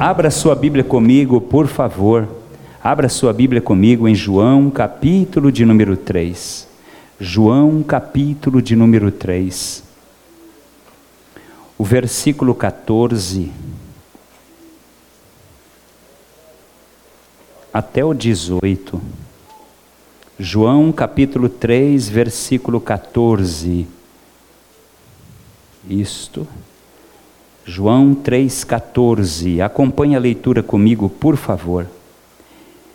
Abra sua Bíblia comigo, por favor. Abra sua Bíblia comigo em João, capítulo de número 3. João, capítulo de número 3. O versículo 14 até o 18. João, capítulo 3, versículo 14. Isto. João 3,14. Acompanhe a leitura comigo, por favor.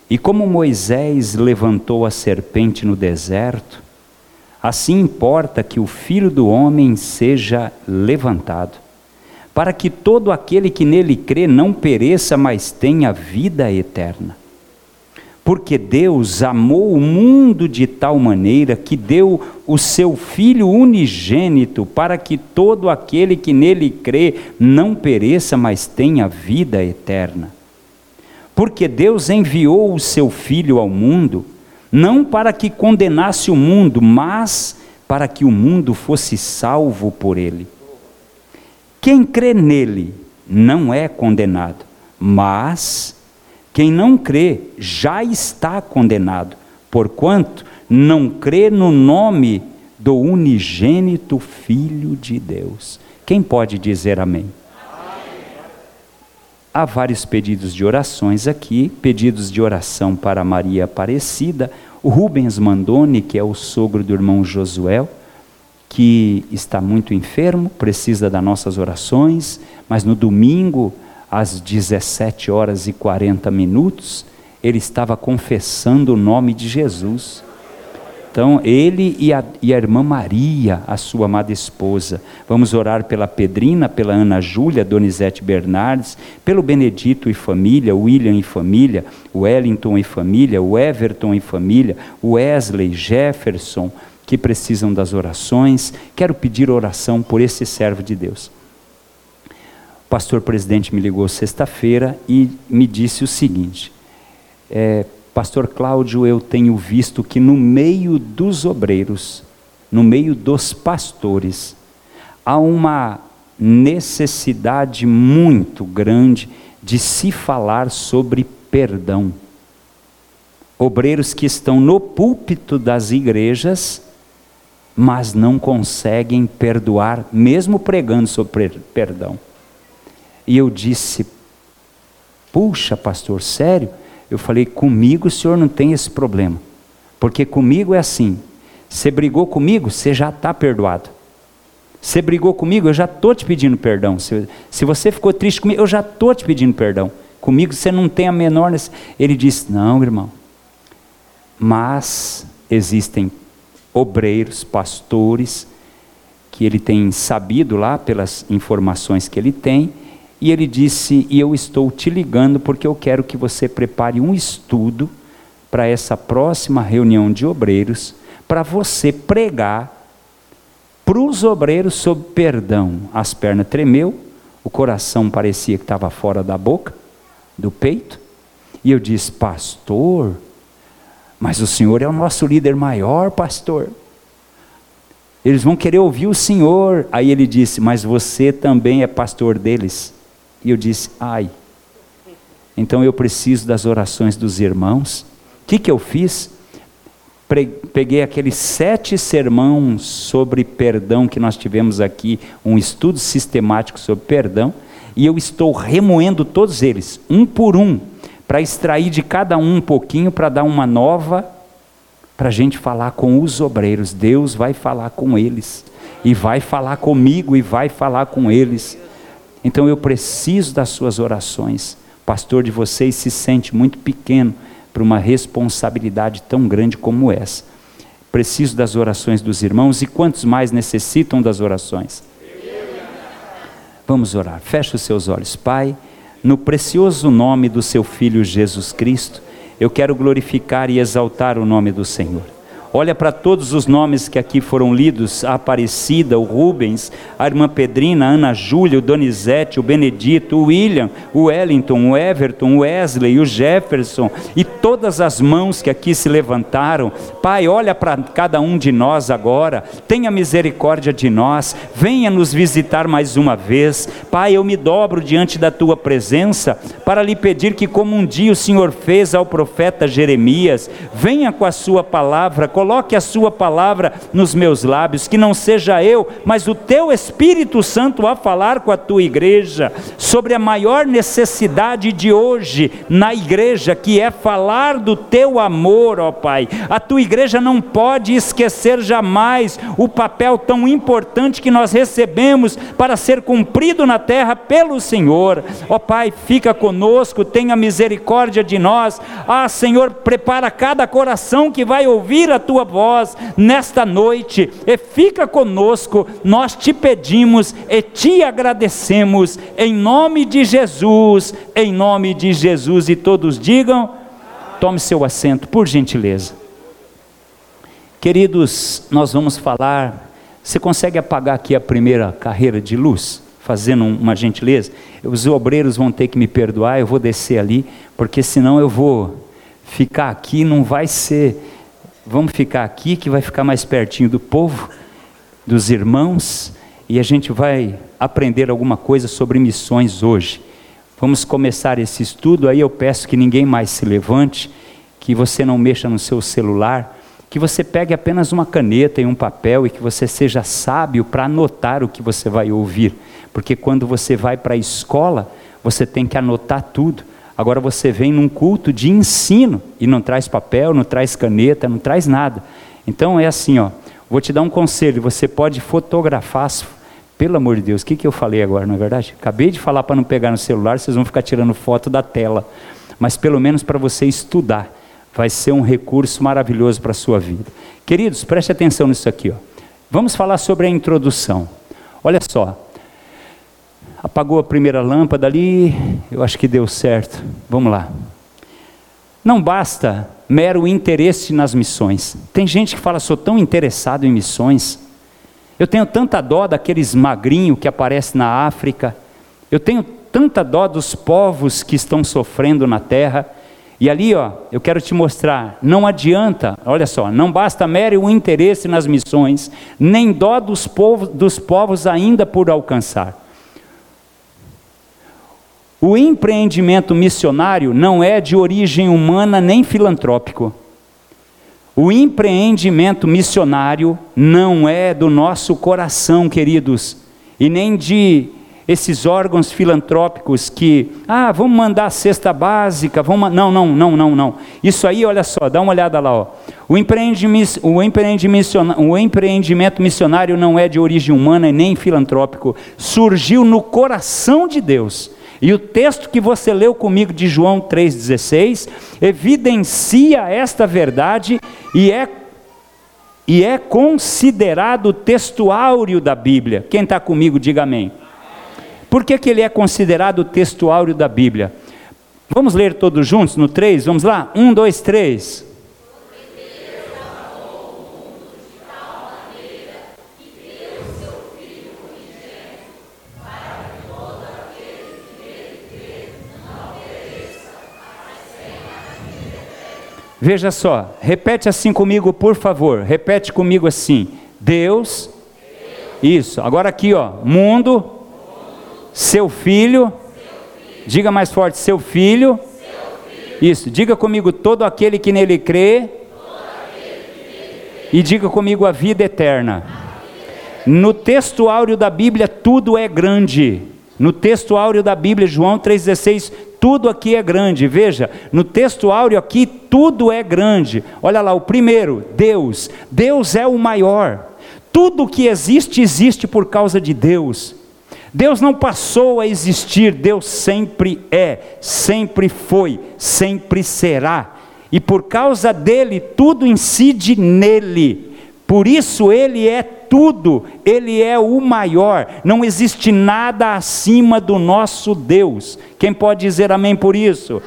E como Moisés levantou a serpente no deserto, assim importa que o filho do homem seja levantado, para que todo aquele que nele crê não pereça, mas tenha vida eterna. Porque Deus amou o mundo de tal maneira que deu o seu Filho unigênito para que todo aquele que nele crê não pereça, mas tenha vida eterna. Porque Deus enviou o seu Filho ao mundo, não para que condenasse o mundo, mas para que o mundo fosse salvo por ele. Quem crê nele não é condenado, mas quem não crê já está condenado, porquanto não crê no nome do unigênito Filho de Deus. Quem pode dizer amém? Há vários pedidos de orações aqui, pedidos de oração para Maria Aparecida, o Rubens Mandoni, que é o sogro do irmão Josué, que está muito enfermo, precisa das nossas orações, mas no domingo às 17 horas e 40 minutos, ele estava confessando o nome de Jesus. Então, ele e a, e a, irmã Maria, a sua amada esposa. Vamos orar pela Pedrina, pela Ana Júlia, Donizete Bernardes, pelo Benedito e família, William e família, Wellington e família, o Everton e família, Wesley, Jefferson, que precisam das orações. Quero pedir oração por esse servo de Deus. O pastor presidente me ligou sexta-feira e me disse o seguinte: é, Pastor Cláudio, eu tenho visto que no meio dos obreiros, no meio dos pastores, há uma necessidade muito grande de se falar sobre perdão. Obreiros que estão no púlpito das igrejas, mas não conseguem perdoar, mesmo pregando sobre perdão. E eu disse: Puxa, pastor, sério? Eu falei: Comigo o senhor não tem esse problema. Porque comigo é assim: você brigou comigo, você já está perdoado. Você brigou comigo, eu já estou te pedindo perdão. Se, se você ficou triste comigo, eu já estou te pedindo perdão. Comigo você não tem a menor. Ele disse: Não, irmão. Mas existem obreiros, pastores, que ele tem sabido lá pelas informações que ele tem, e ele disse: E eu estou te ligando porque eu quero que você prepare um estudo para essa próxima reunião de obreiros, para você pregar para os obreiros sobre perdão. As pernas tremeu, o coração parecia que estava fora da boca, do peito. E eu disse: Pastor, mas o senhor é o nosso líder maior, pastor. Eles vão querer ouvir o senhor. Aí ele disse: Mas você também é pastor deles. E eu disse: ai. Então eu preciso das orações dos irmãos. O que, que eu fiz? Peguei aqueles sete sermões sobre perdão que nós tivemos aqui, um estudo sistemático sobre perdão, e eu estou remoendo todos eles, um por um, para extrair de cada um um pouquinho, para dar uma nova, para a gente falar com os obreiros. Deus vai falar com eles, e vai falar comigo, e vai falar com eles. Então eu preciso das suas orações. O pastor de vocês se sente muito pequeno para uma responsabilidade tão grande como essa. Preciso das orações dos irmãos e quantos mais necessitam das orações? Vamos orar. Feche os seus olhos, Pai. No precioso nome do seu filho Jesus Cristo, eu quero glorificar e exaltar o nome do Senhor. Olha para todos os nomes que aqui foram lidos: a Aparecida, o Rubens, a irmã Pedrina, a Ana Júlia, o Donizete, o Benedito, o William, o Wellington, o Everton, o Wesley, o Jefferson e todas as mãos que aqui se levantaram. Pai, olha para cada um de nós agora, tenha misericórdia de nós, venha nos visitar mais uma vez. Pai, eu me dobro diante da tua presença para lhe pedir que, como um dia o Senhor fez ao profeta Jeremias, venha com a sua palavra, coloque a sua palavra nos meus lábios, que não seja eu, mas o teu Espírito Santo a falar com a tua igreja sobre a maior necessidade de hoje na igreja, que é falar do teu amor, ó Pai. A tua igreja não pode esquecer jamais o papel tão importante que nós recebemos para ser cumprido na terra pelo Senhor. Ó Pai, fica conosco, tenha misericórdia de nós. Ah, Senhor, prepara cada coração que vai ouvir a tua voz nesta noite e fica conosco. Nós te pedimos e te agradecemos em nome de Jesus, em nome de Jesus e todos digam: tome seu assento, por gentileza. Queridos, nós vamos falar. Você consegue apagar aqui a primeira carreira de luz? Fazendo uma gentileza? Os obreiros vão ter que me perdoar, eu vou descer ali, porque senão eu vou ficar aqui, não vai ser. Vamos ficar aqui, que vai ficar mais pertinho do povo, dos irmãos, e a gente vai aprender alguma coisa sobre missões hoje. Vamos começar esse estudo, aí eu peço que ninguém mais se levante, que você não mexa no seu celular, que você pegue apenas uma caneta e um papel e que você seja sábio para anotar o que você vai ouvir, porque quando você vai para a escola, você tem que anotar tudo. Agora você vem num culto de ensino e não traz papel, não traz caneta, não traz nada. Então é assim, ó. Vou te dar um conselho. Você pode fotografar pelo amor de Deus, o que, que eu falei agora, não é verdade? Acabei de falar para não pegar no celular, vocês vão ficar tirando foto da tela. Mas pelo menos para você estudar, vai ser um recurso maravilhoso para a sua vida. Queridos, preste atenção nisso aqui. Ó. Vamos falar sobre a introdução. Olha só. Apagou a primeira lâmpada ali, eu acho que deu certo. Vamos lá. Não basta mero interesse nas missões. Tem gente que fala, sou tão interessado em missões. Eu tenho tanta dó daqueles magrinhos que aparecem na África. Eu tenho tanta dó dos povos que estão sofrendo na terra. E ali, ó, eu quero te mostrar, não adianta, olha só, não basta mero interesse nas missões, nem dó dos povos, dos povos ainda por alcançar. O empreendimento missionário não é de origem humana nem filantrópico. O empreendimento missionário não é do nosso coração, queridos, e nem de esses órgãos filantrópicos que, ah, vamos mandar a cesta básica, vamos, não, não, não, não, não. Isso aí, olha só, dá uma olhada lá, ó. O empreendimento, o o empreendimento missionário não é de origem humana e nem filantrópico, surgiu no coração de Deus e o texto que você leu comigo de João 3,16 evidencia esta verdade e é, e é considerado texto áureo da Bíblia. Quem está comigo, diga amém. Por que, que ele é considerado texto áureo da Bíblia? Vamos ler todos juntos no 3? Vamos lá? 1, 2, 3. Veja só, repete assim comigo, por favor. Repete comigo assim: Deus, isso. Agora aqui, ó, mundo, seu filho, diga mais forte, seu filho, isso. Diga comigo, todo aquele que nele crê, e diga comigo a vida eterna. No texto áureo da Bíblia, tudo é grande. No texto áureo da Bíblia, João 3,16, tudo aqui é grande. Veja, no texto áureo aqui, tudo é grande. Olha lá, o primeiro, Deus. Deus é o maior. Tudo que existe, existe por causa de Deus. Deus não passou a existir, Deus sempre é, sempre foi, sempre será. E por causa dele, tudo incide nele. Por isso ele é tudo, ele é o maior. Não existe nada acima do nosso Deus. Quem pode dizer amém por isso?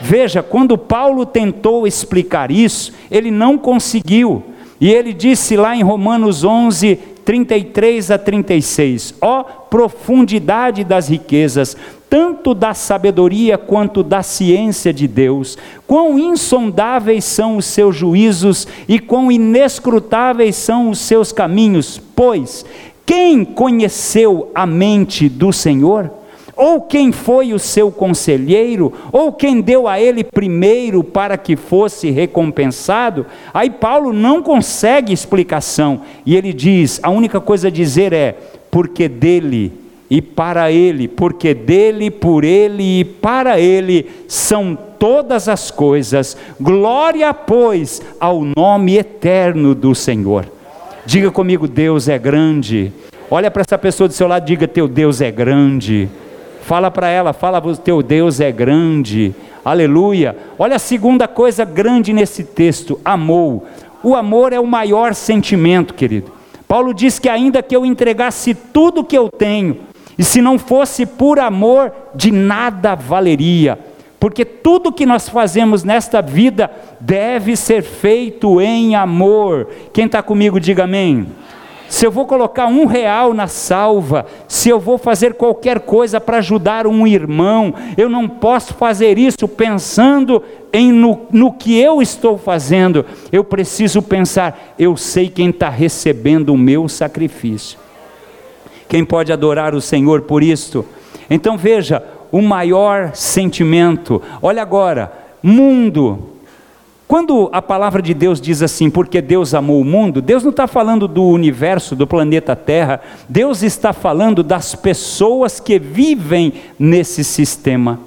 Veja, quando Paulo tentou explicar isso, ele não conseguiu. E ele disse lá em Romanos 11, 33 a 36: Ó profundidade das riquezas, tanto da sabedoria quanto da ciência de Deus, quão insondáveis são os seus juízos e quão inescrutáveis são os seus caminhos, pois quem conheceu a mente do Senhor? ou quem foi o seu conselheiro, ou quem deu a ele primeiro para que fosse recompensado. Aí Paulo não consegue explicação, e ele diz: a única coisa a dizer é, porque dele e para ele, porque dele, por ele e para ele são todas as coisas. Glória, pois, ao nome eterno do Senhor. Diga comigo, Deus é grande. Olha para essa pessoa do seu lado, diga: Teu Deus é grande. Fala para ela, fala, teu Deus é grande. Aleluia. Olha a segunda coisa grande nesse texto: amou. O amor é o maior sentimento, querido. Paulo diz que ainda que eu entregasse tudo que eu tenho, e se não fosse por amor, de nada valeria. Porque tudo que nós fazemos nesta vida deve ser feito em amor. Quem está comigo, diga amém se eu vou colocar um real na salva, se eu vou fazer qualquer coisa para ajudar um irmão, eu não posso fazer isso pensando em no, no que eu estou fazendo, eu preciso pensar, eu sei quem está recebendo o meu sacrifício. Quem pode adorar o Senhor por isto? Então veja, o maior sentimento, olha agora, mundo, quando a palavra de Deus diz assim, porque Deus amou o mundo, Deus não está falando do universo, do planeta Terra, Deus está falando das pessoas que vivem nesse sistema.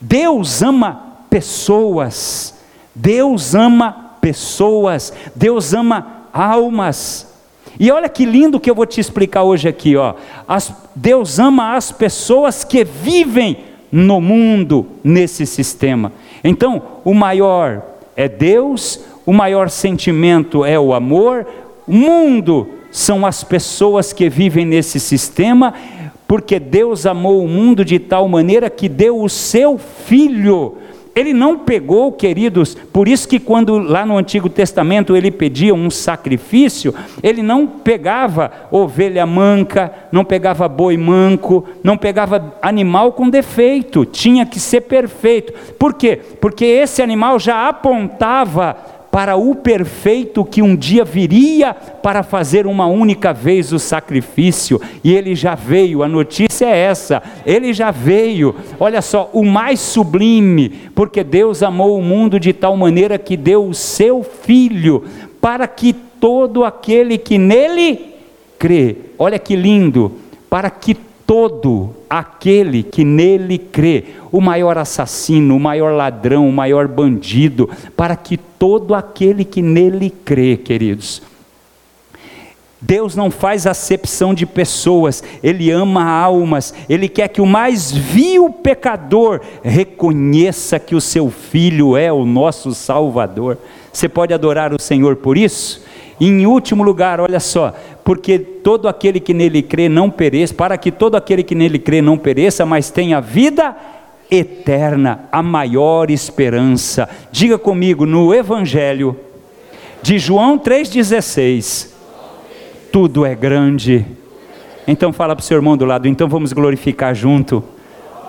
Deus ama pessoas, Deus ama pessoas, Deus ama almas. E olha que lindo que eu vou te explicar hoje aqui, ó. As, Deus ama as pessoas que vivem no mundo, nesse sistema. Então, o maior é Deus, o maior sentimento é o amor, o mundo são as pessoas que vivem nesse sistema, porque Deus amou o mundo de tal maneira que deu o seu filho ele não pegou, queridos, por isso que quando lá no Antigo Testamento ele pedia um sacrifício, ele não pegava ovelha manca, não pegava boi manco, não pegava animal com defeito, tinha que ser perfeito. Por quê? Porque esse animal já apontava para o perfeito que um dia viria para fazer uma única vez o sacrifício, e ele já veio, a notícia é essa, ele já veio, olha só, o mais sublime, porque Deus amou o mundo de tal maneira que deu o seu filho, para que todo aquele que nele crê, olha que lindo, para que todo aquele que nele crê, o maior assassino, o maior ladrão, o maior bandido, para que todo aquele que nele crê, queridos. Deus não faz acepção de pessoas, Ele ama almas, Ele quer que o mais vil pecador reconheça que o seu filho é o nosso Salvador. Você pode adorar o Senhor por isso? Em último lugar, olha só, porque todo aquele que nele crê não pereça, para que todo aquele que nele crê não pereça, mas tenha vida eterna, a maior esperança. Diga comigo, no Evangelho de João 3,16, tudo é grande. Então fala para o seu irmão do lado, então vamos glorificar junto,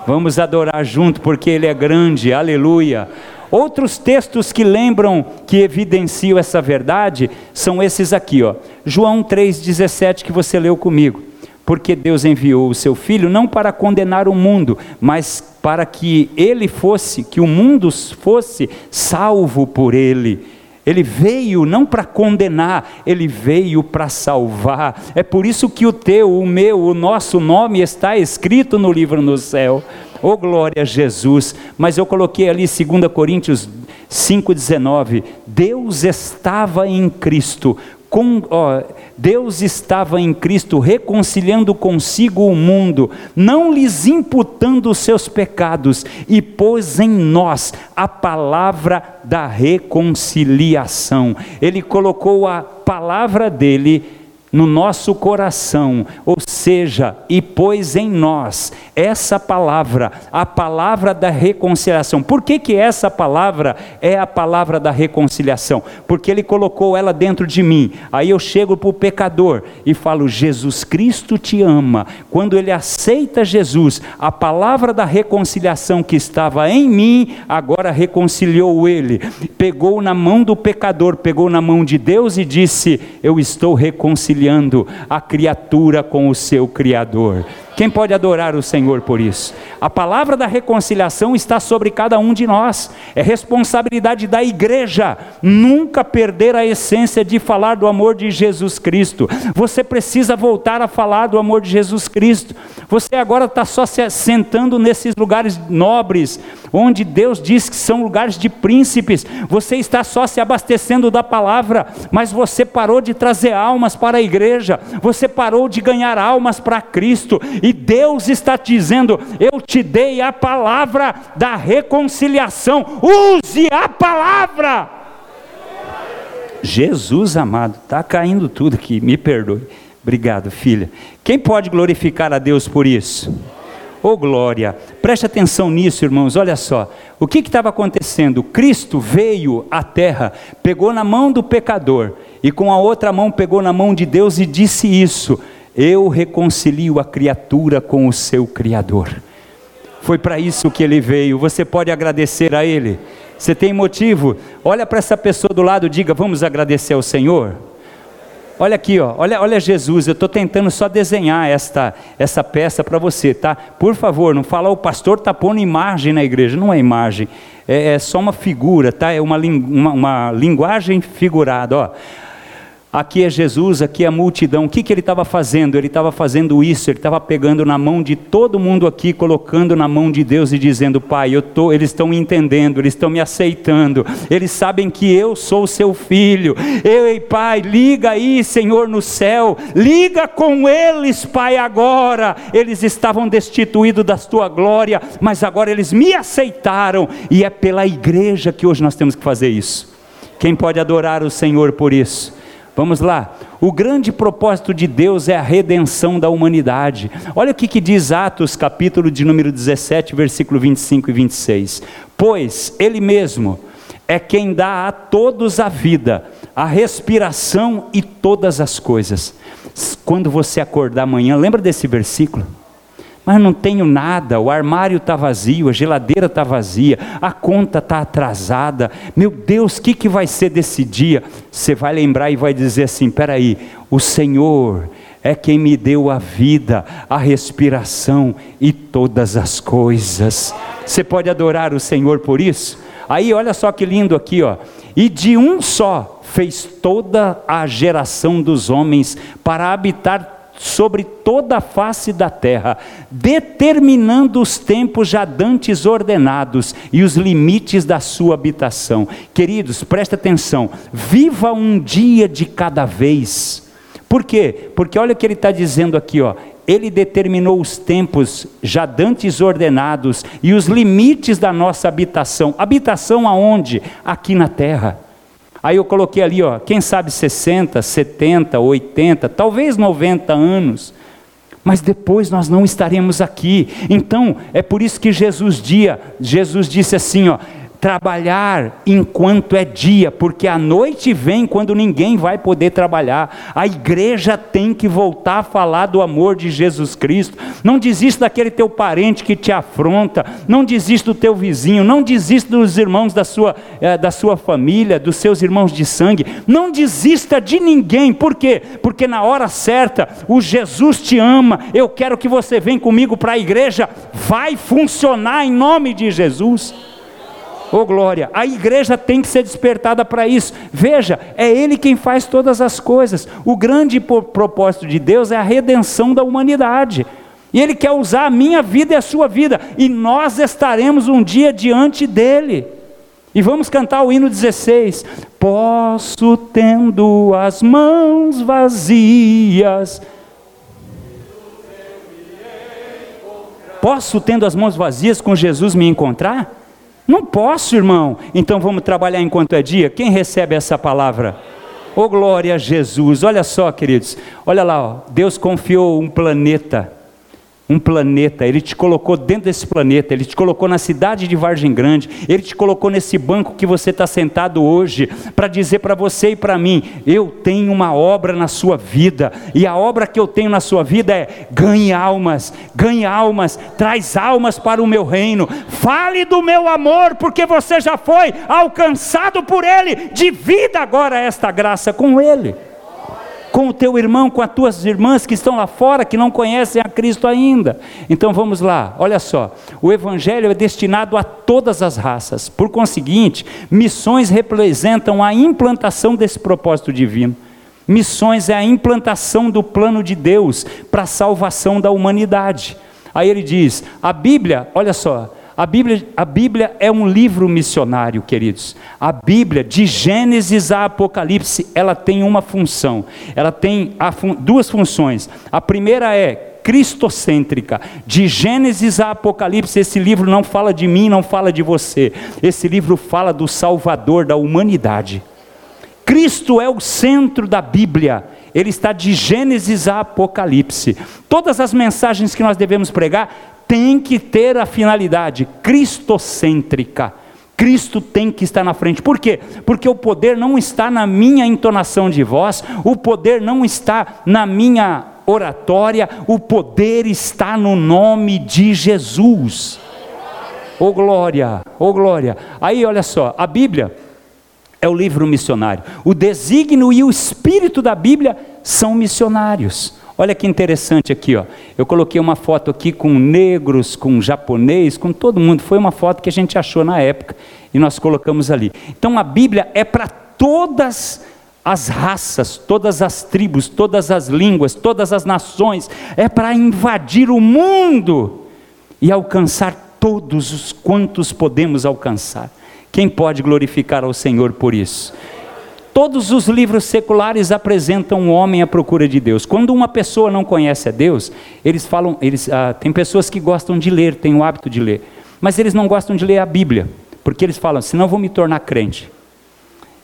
vamos adorar junto, porque Ele é grande, aleluia. Outros textos que lembram, que evidenciam essa verdade, são esses aqui, ó. João 3,17, que você leu comigo. Porque Deus enviou o seu Filho não para condenar o mundo, mas para que ele fosse, que o mundo fosse salvo por ele. Ele veio não para condenar, ele veio para salvar. É por isso que o teu, o meu, o nosso nome está escrito no livro no céu. Oh glória a Jesus. Mas eu coloquei ali 2 Coríntios 5,19. Deus estava em Cristo. Com, ó, Deus estava em Cristo reconciliando consigo o mundo, não lhes imputando os seus pecados, e pôs em nós a palavra da reconciliação. Ele colocou a palavra dele no nosso coração, ou seja, e pôs em nós essa palavra, a palavra da reconciliação. Por que, que essa palavra é a palavra da reconciliação? Porque ele colocou ela dentro de mim. Aí eu chego para o pecador e falo: Jesus Cristo te ama. Quando ele aceita Jesus, a palavra da reconciliação que estava em mim, agora reconciliou ele. Pegou na mão do pecador, pegou na mão de Deus e disse: Eu estou reconciliado reconciliando a criatura com o seu Criador. Quem pode adorar o Senhor por isso? A palavra da reconciliação está sobre cada um de nós. É responsabilidade da igreja nunca perder a essência de falar do amor de Jesus Cristo. Você precisa voltar a falar do amor de Jesus Cristo. Você agora está só se sentando nesses lugares nobres, onde Deus diz que são lugares de príncipes. Você está só se abastecendo da palavra, mas você parou de trazer almas para a igreja. Você parou de ganhar almas para Cristo e Deus está dizendo: Eu te dei a palavra da reconciliação, use a palavra. Jesus amado, está caindo tudo aqui, me perdoe. Obrigado, filha. Quem pode glorificar a Deus por isso? Oh glória, preste atenção nisso, irmãos. Olha só, o que estava acontecendo? Cristo veio à terra, pegou na mão do pecador e com a outra mão pegou na mão de Deus e disse isso: eu reconcilio a criatura com o seu Criador. Foi para isso que ele veio. Você pode agradecer a ele. Você tem motivo? Olha para essa pessoa do lado, diga: Vamos agradecer ao Senhor. Olha aqui, ó, olha, olha Jesus, eu estou tentando só desenhar esta, essa peça para você, tá? Por favor, não fala, o pastor está pondo imagem na igreja, não é imagem, é, é só uma figura, tá? É uma, uma, uma linguagem figurada, ó. Aqui é Jesus, aqui é a multidão. O que, que ele estava fazendo? Ele estava fazendo isso, ele estava pegando na mão de todo mundo aqui, colocando na mão de Deus e dizendo: Pai, eu tô, eles estão entendendo, eles estão me aceitando, eles sabem que eu sou seu filho. Ei, Pai, liga aí, Senhor, no céu, liga com eles, Pai, agora. Eles estavam destituídos da tua glória, mas agora eles me aceitaram, e é pela igreja que hoje nós temos que fazer isso. Quem pode adorar o Senhor por isso? Vamos lá. O grande propósito de Deus é a redenção da humanidade. Olha o que, que, diz Atos, capítulo de número 17, versículo 25 e 26. Pois Ele mesmo é quem dá a todos a vida, a respiração e todas as coisas. Quando você acordar amanhã, lembra desse versículo? Mas não tenho nada, o armário está vazio, a geladeira está vazia, a conta está atrasada. Meu Deus, o que, que vai ser desse dia? Você vai lembrar e vai dizer assim: peraí, o Senhor é quem me deu a vida, a respiração e todas as coisas. Você pode adorar o Senhor por isso? Aí olha só que lindo aqui, ó. E de um só fez toda a geração dos homens para habitar sobre toda a face da terra, determinando os tempos já dantes ordenados e os limites da sua habitação. Queridos, presta atenção, viva um dia de cada vez. Por quê? Porque olha o que ele está dizendo aqui, ó. Ele determinou os tempos já dantes ordenados e os limites da nossa habitação. Habitação aonde? Aqui na terra. Aí eu coloquei ali, ó, quem sabe 60, 70, 80, talvez 90 anos. Mas depois nós não estaremos aqui. Então, é por isso que Jesus dia, Jesus disse assim, ó, trabalhar enquanto é dia, porque a noite vem quando ninguém vai poder trabalhar. A igreja tem que voltar a falar do amor de Jesus Cristo. Não desista daquele teu parente que te afronta, não desista do teu vizinho, não desista dos irmãos da sua, eh, da sua família, dos seus irmãos de sangue. Não desista de ninguém. Por quê? Porque na hora certa, o Jesus te ama. Eu quero que você venha comigo para a igreja. Vai funcionar em nome de Jesus. Oh glória, a igreja tem que ser despertada para isso. Veja, é Ele quem faz todas as coisas. O grande propósito de Deus é a redenção da humanidade. E Ele quer usar a minha vida e a sua vida. E nós estaremos um dia diante dEle. E vamos cantar o hino 16. Posso, tendo as mãos vazias. Posso, tendo as mãos vazias, com Jesus me encontrar? Não posso, irmão. Então vamos trabalhar enquanto é dia. Quem recebe essa palavra? Oh glória a Jesus. Olha só, queridos. Olha lá, ó. Deus confiou um planeta um planeta, Ele te colocou dentro desse planeta, Ele te colocou na cidade de Vargem Grande, Ele te colocou nesse banco que você está sentado hoje, para dizer para você e para mim: eu tenho uma obra na sua vida, e a obra que eu tenho na sua vida é ganhe almas, ganhe almas, traz almas para o meu reino, fale do meu amor, porque você já foi alcançado por Ele, divida agora esta graça com Ele com o teu irmão, com as tuas irmãs que estão lá fora, que não conhecem a Cristo ainda. Então vamos lá, olha só: o Evangelho é destinado a todas as raças, por conseguinte, missões representam a implantação desse propósito divino. Missões é a implantação do plano de Deus para a salvação da humanidade. Aí ele diz: a Bíblia, olha só, a Bíblia, a Bíblia é um livro missionário, queridos. A Bíblia, de Gênesis a Apocalipse, ela tem uma função. Ela tem fun duas funções. A primeira é cristocêntrica. De Gênesis a Apocalipse, esse livro não fala de mim, não fala de você. Esse livro fala do Salvador da humanidade. Cristo é o centro da Bíblia. Ele está de Gênesis a Apocalipse. Todas as mensagens que nós devemos pregar tem que ter a finalidade cristocêntrica. Cristo tem que estar na frente. Por quê? Porque o poder não está na minha entonação de voz, o poder não está na minha oratória, o poder está no nome de Jesus. Ô oh, glória, ô oh, glória. Aí olha só, a Bíblia é o livro missionário. O desígnio e o espírito da Bíblia são missionários. Olha que interessante aqui, ó. Eu coloquei uma foto aqui com negros, com japonês, com todo mundo. Foi uma foto que a gente achou na época e nós colocamos ali. Então a Bíblia é para todas as raças, todas as tribos, todas as línguas, todas as nações. É para invadir o mundo e alcançar todos os quantos podemos alcançar. Quem pode glorificar ao Senhor por isso? Todos os livros seculares apresentam um homem à procura de Deus. Quando uma pessoa não conhece a Deus, eles falam, eles, ah, tem pessoas que gostam de ler, têm o hábito de ler, mas eles não gostam de ler a Bíblia, porque eles falam, senão vou me tornar crente.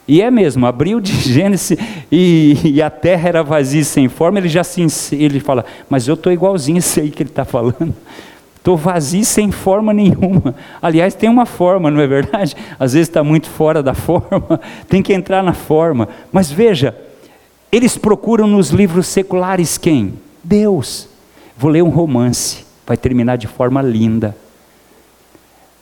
E é mesmo, abriu de Gênesis e, e, a terra era vazia e sem forma, ele já se, ele fala, mas eu estou igualzinho isso aí que ele está falando. Estou vazio sem forma nenhuma. Aliás, tem uma forma, não é verdade? Às vezes está muito fora da forma, tem que entrar na forma. Mas veja, eles procuram nos livros seculares quem? Deus. Vou ler um romance, vai terminar de forma linda.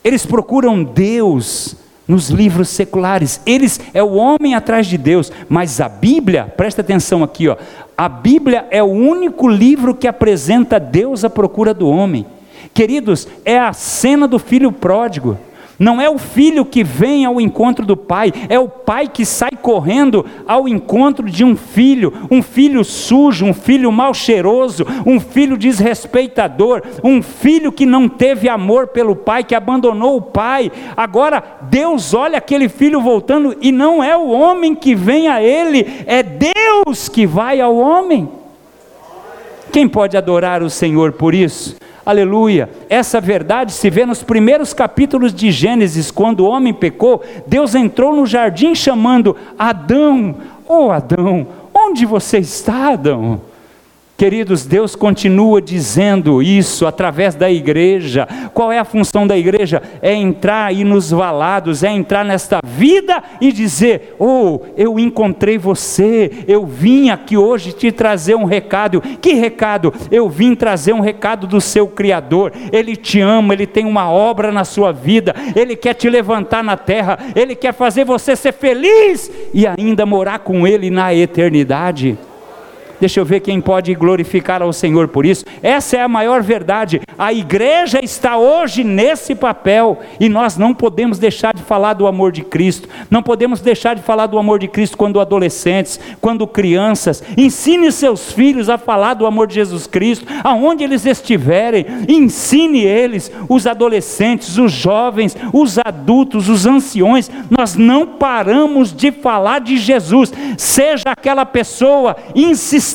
Eles procuram Deus nos livros seculares. Eles é o homem atrás de Deus, mas a Bíblia, presta atenção aqui, ó. A Bíblia é o único livro que apresenta Deus à procura do homem. Queridos, é a cena do filho pródigo. Não é o filho que vem ao encontro do pai, é o pai que sai correndo ao encontro de um filho, um filho sujo, um filho mal cheiroso, um filho desrespeitador, um filho que não teve amor pelo pai, que abandonou o pai. Agora, Deus olha aquele filho voltando e não é o homem que vem a ele, é Deus que vai ao homem. Quem pode adorar o Senhor por isso? Aleluia. Essa verdade se vê nos primeiros capítulos de Gênesis, quando o homem pecou, Deus entrou no jardim chamando Adão. Oh Adão, onde você está, Adão? Queridos, Deus continua dizendo isso através da igreja. Qual é a função da igreja? É entrar aí nos valados, é entrar nesta vida e dizer: Oh, eu encontrei você, eu vim aqui hoje te trazer um recado. Que recado? Eu vim trazer um recado do seu Criador. Ele te ama, ele tem uma obra na sua vida, ele quer te levantar na terra, ele quer fazer você ser feliz e ainda morar com ele na eternidade. Deixa eu ver quem pode glorificar ao Senhor por isso. Essa é a maior verdade. A igreja está hoje nesse papel e nós não podemos deixar de falar do amor de Cristo. Não podemos deixar de falar do amor de Cristo quando adolescentes, quando crianças. Ensine seus filhos a falar do amor de Jesus Cristo, aonde eles estiverem. Ensine eles, os adolescentes, os jovens, os adultos, os anciões. Nós não paramos de falar de Jesus. Seja aquela pessoa insistente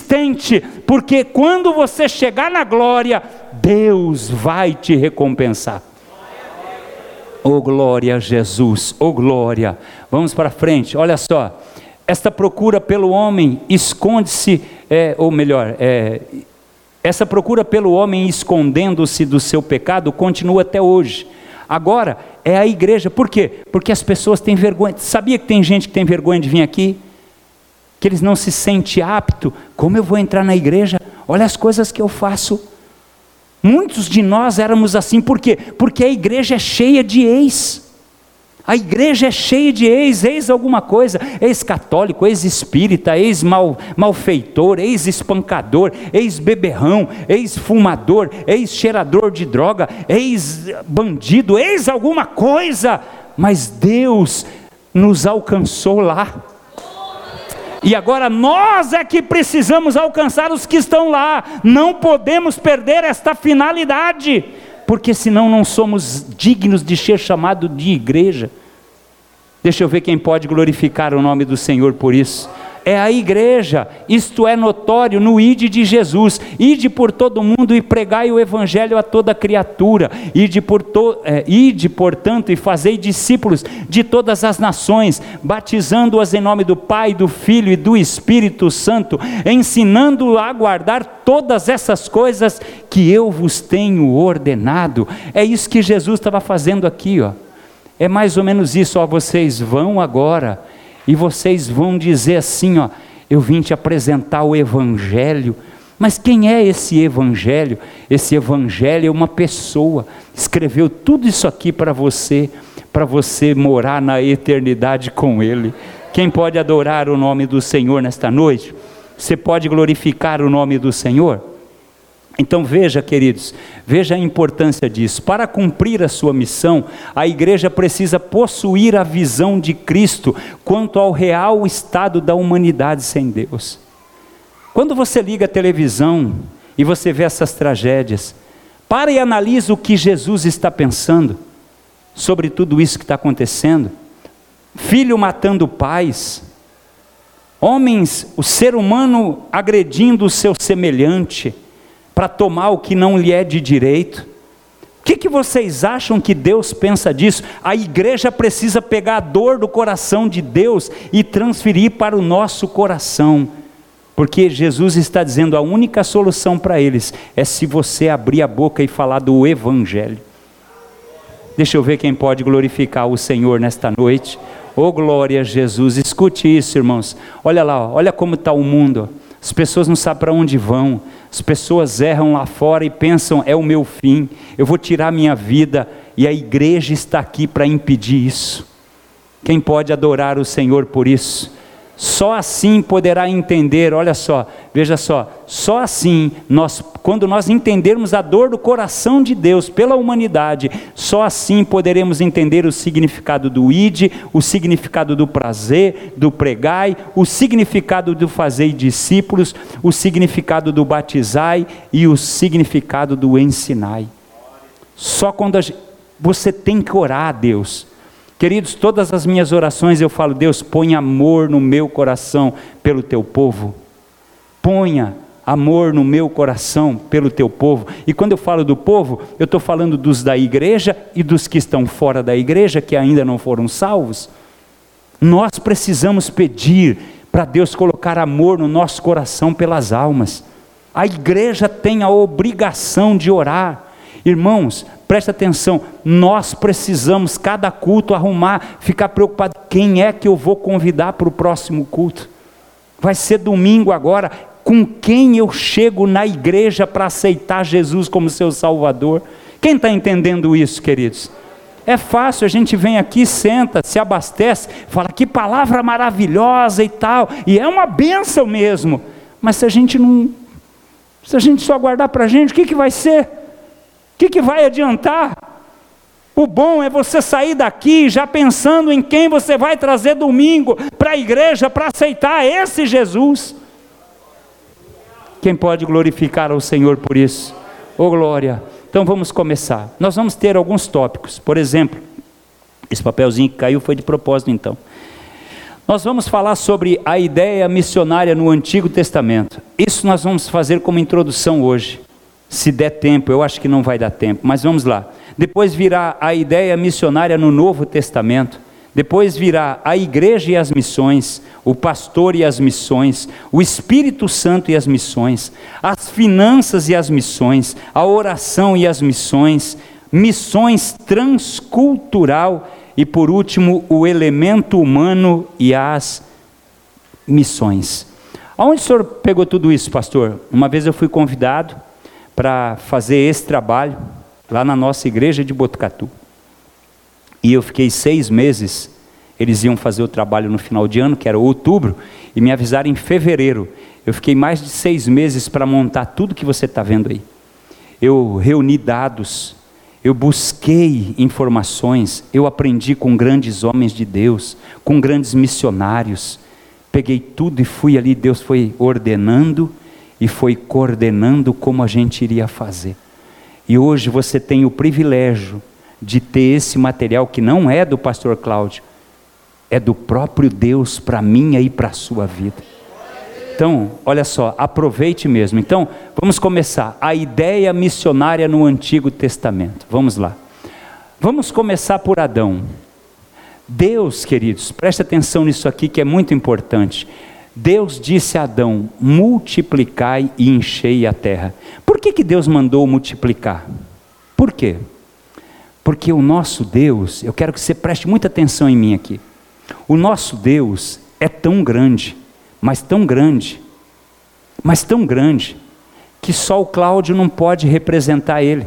porque quando você chegar na glória, Deus vai te recompensar. Oh glória a Jesus, oh glória. Vamos para frente, olha só. esta procura pelo homem esconde-se, é, ou melhor, é, essa procura pelo homem escondendo-se do seu pecado continua até hoje. Agora é a igreja, por quê? Porque as pessoas têm vergonha. Sabia que tem gente que tem vergonha de vir aqui? Que eles não se sentem apto. Como eu vou entrar na igreja? Olha as coisas que eu faço. Muitos de nós éramos assim, por quê? Porque a igreja é cheia de ex. A igreja é cheia de ex, ex alguma coisa, ex-católico, ex-espírita, ex-malfeitor, ex-espancador, ex-beberrão, ex-fumador, ex-cheirador de droga, ex-bandido, ex alguma coisa, mas Deus nos alcançou lá. E agora nós é que precisamos alcançar os que estão lá, não podemos perder esta finalidade porque senão não somos dignos de ser chamado de igreja. Deixa eu ver quem pode glorificar o nome do Senhor por isso. É a igreja, isto é notório no ide de Jesus. Ide por todo mundo e pregai o evangelho a toda criatura. Ide, por to, é, ide portanto, e fazei discípulos de todas as nações, batizando-as em nome do Pai, do Filho e do Espírito Santo, ensinando a guardar todas essas coisas que eu vos tenho ordenado. É isso que Jesus estava fazendo aqui, ó. É mais ou menos isso, ó, vocês vão agora e vocês vão dizer assim, ó, eu vim te apresentar o evangelho. Mas quem é esse evangelho? Esse evangelho é uma pessoa. Escreveu tudo isso aqui para você, para você morar na eternidade com ele. Quem pode adorar o nome do Senhor nesta noite? Você pode glorificar o nome do Senhor? Então veja, queridos, veja a importância disso. Para cumprir a sua missão, a igreja precisa possuir a visão de Cristo quanto ao real estado da humanidade sem Deus. Quando você liga a televisão e você vê essas tragédias, para e analisa o que Jesus está pensando sobre tudo isso que está acontecendo. Filho matando pais, homens, o ser humano agredindo o seu semelhante para tomar o que não lhe é de direito? O que, que vocês acham que Deus pensa disso? A igreja precisa pegar a dor do coração de Deus e transferir para o nosso coração, porque Jesus está dizendo a única solução para eles é se você abrir a boca e falar do Evangelho. Deixa eu ver quem pode glorificar o Senhor nesta noite. Oh glória a Jesus, escute isso, irmãos. Olha lá, olha como está o mundo. As pessoas não sabem para onde vão, as pessoas erram lá fora e pensam: é o meu fim, eu vou tirar minha vida, e a igreja está aqui para impedir isso. Quem pode adorar o Senhor por isso? Só assim poderá entender, olha só, veja só, só assim, nós, quando nós entendermos a dor do coração de Deus pela humanidade, só assim poderemos entender o significado do ide, o significado do prazer, do pregai, o significado do fazer discípulos, o significado do batizai e o significado do ensinai. Só quando gente, você tem que orar a Deus Queridos, todas as minhas orações eu falo, Deus, põe amor no meu coração pelo teu povo. Ponha amor no meu coração pelo teu povo. E quando eu falo do povo, eu estou falando dos da igreja e dos que estão fora da igreja, que ainda não foram salvos. Nós precisamos pedir para Deus colocar amor no nosso coração pelas almas. A igreja tem a obrigação de orar. Irmãos, presta atenção, nós precisamos, cada culto, arrumar, ficar preocupado: quem é que eu vou convidar para o próximo culto? Vai ser domingo agora, com quem eu chego na igreja para aceitar Jesus como seu Salvador? Quem está entendendo isso, queridos? É fácil, a gente vem aqui, senta, se abastece, fala que palavra maravilhosa e tal, e é uma benção mesmo. Mas se a gente não, se a gente só guardar para a gente, o que, que vai ser? Que, que vai adiantar? O bom é você sair daqui já pensando em quem você vai trazer domingo para a igreja para aceitar esse Jesus. Quem pode glorificar ao Senhor por isso? Ô oh, glória! Então vamos começar. Nós vamos ter alguns tópicos. Por exemplo, esse papelzinho que caiu foi de propósito então. Nós vamos falar sobre a ideia missionária no Antigo Testamento. Isso nós vamos fazer como introdução hoje se der tempo, eu acho que não vai dar tempo, mas vamos lá. Depois virá a ideia missionária no Novo Testamento. Depois virá a igreja e as missões, o pastor e as missões, o Espírito Santo e as missões, as finanças e as missões, a oração e as missões, missões transcultural e por último o elemento humano e as missões. Aonde o senhor pegou tudo isso, pastor? Uma vez eu fui convidado para fazer esse trabalho lá na nossa igreja de Botucatu. E eu fiquei seis meses. Eles iam fazer o trabalho no final de ano, que era outubro, e me avisaram em fevereiro. Eu fiquei mais de seis meses para montar tudo que você está vendo aí. Eu reuni dados, eu busquei informações, eu aprendi com grandes homens de Deus, com grandes missionários. Peguei tudo e fui ali, Deus foi ordenando e foi coordenando como a gente iria fazer. E hoje você tem o privilégio de ter esse material que não é do pastor Cláudio, é do próprio Deus para minha e para a sua vida. Então, olha só, aproveite mesmo. Então, vamos começar. A ideia missionária no Antigo Testamento. Vamos lá. Vamos começar por Adão. Deus, queridos, preste atenção nisso aqui que é muito importante. Deus disse a Adão: multiplicai e enchei a terra. Por que, que Deus mandou multiplicar? Por quê? Porque o nosso Deus, eu quero que você preste muita atenção em mim aqui. O nosso Deus é tão grande, mas tão grande, mas tão grande, que só o Cláudio não pode representar ele.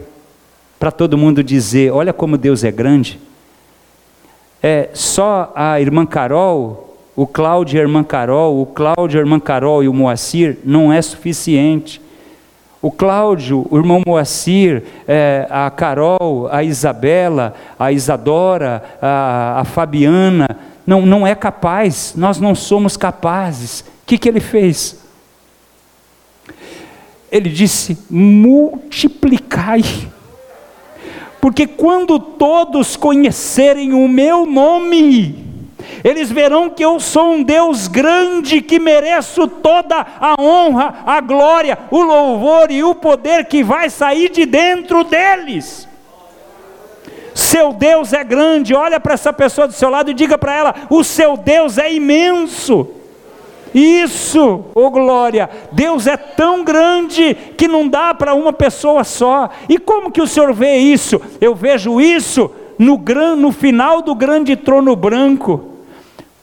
Para todo mundo dizer: olha como Deus é grande. É, só a irmã Carol, o Cláudio e a irmã Carol, o Cláudio, a irmã Carol e o Moacir não é suficiente. O Cláudio, o irmão Moacir, é, a Carol, a Isabela, a Isadora, a, a Fabiana, não, não é capaz, nós não somos capazes. O que, que ele fez? Ele disse: multiplicai, porque quando todos conhecerem o meu nome, eles verão que eu sou um Deus grande, que mereço toda a honra, a glória, o louvor e o poder que vai sair de dentro deles. Seu Deus é grande, olha para essa pessoa do seu lado e diga para ela: o seu Deus é imenso. Isso, oh glória, Deus é tão grande que não dá para uma pessoa só. E como que o Senhor vê isso? Eu vejo isso no, gran, no final do grande trono branco.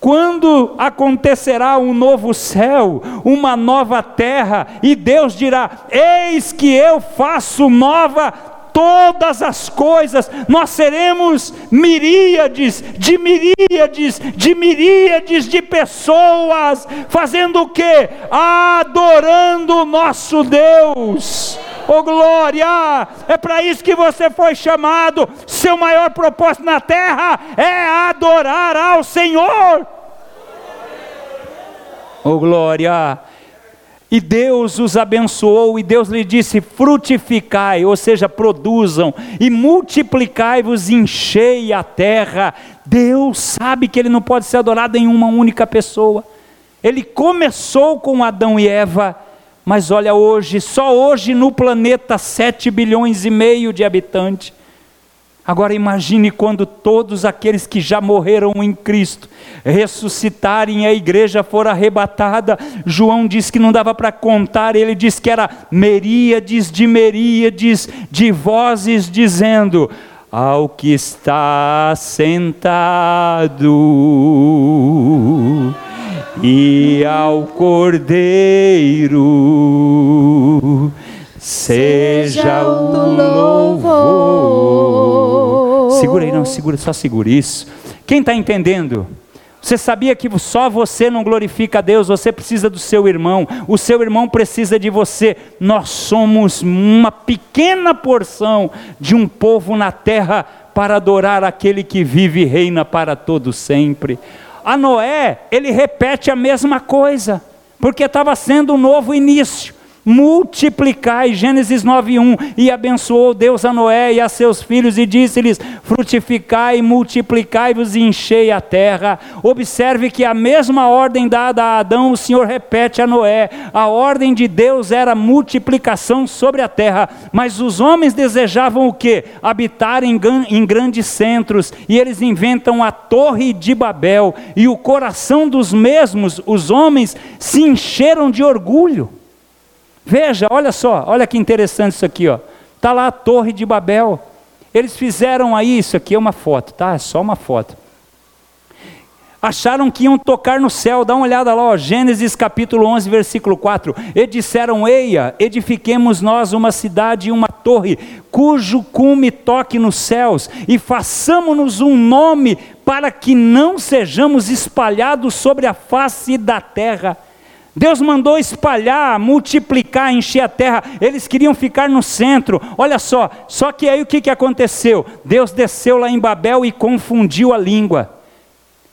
Quando acontecerá um novo céu, uma nova terra, e Deus dirá: Eis que eu faço nova todas as coisas, nós seremos miríades, de miríades, de miríades de pessoas, fazendo o que? Adorando o nosso Deus. Oh glória! É para isso que você foi chamado. Seu maior propósito na terra é adorar ao Senhor. Oh glória! E Deus os abençoou, e Deus lhe disse: frutificai, ou seja, produzam, e multiplicai-vos, enchei a terra. Deus sabe que Ele não pode ser adorado em uma única pessoa. Ele começou com Adão e Eva, mas olha hoje, só hoje no planeta 7 bilhões e meio de habitantes. Agora imagine quando todos aqueles que já morreram em Cristo ressuscitarem e a igreja for arrebatada. João diz que não dava para contar, ele diz que era meríades de meríades de vozes dizendo: Ao que está sentado e ao Cordeiro seja o louvor. Segura aí, não, segura, só segura isso. Quem está entendendo? Você sabia que só você não glorifica a Deus, você precisa do seu irmão, o seu irmão precisa de você. Nós somos uma pequena porção de um povo na terra para adorar aquele que vive e reina para todo sempre. A Noé, ele repete a mesma coisa, porque estava sendo um novo início multiplicai, Gênesis 9:1, e abençoou Deus a Noé e a seus filhos e disse-lhes: frutificai, multiplicai-vos e enchei a terra. Observe que a mesma ordem dada a Adão, o Senhor repete a Noé. A ordem de Deus era multiplicação sobre a terra, mas os homens desejavam o que? Habitar em, em grandes centros, e eles inventam a Torre de Babel, e o coração dos mesmos, os homens, se encheram de orgulho. Veja, olha só, olha que interessante isso aqui, ó. Tá lá a Torre de Babel. Eles fizeram aí isso aqui é uma foto, tá? É só uma foto. Acharam que iam tocar no céu, dá uma olhada lá, ó, Gênesis capítulo 11, versículo 4. E disseram: Eia, edifiquemos nós uma cidade e uma torre, cujo cume toque nos céus, e façamos-nos um nome, para que não sejamos espalhados sobre a face da terra. Deus mandou espalhar, multiplicar, encher a terra. Eles queriam ficar no centro. Olha só, só que aí o que, que aconteceu? Deus desceu lá em Babel e confundiu a língua.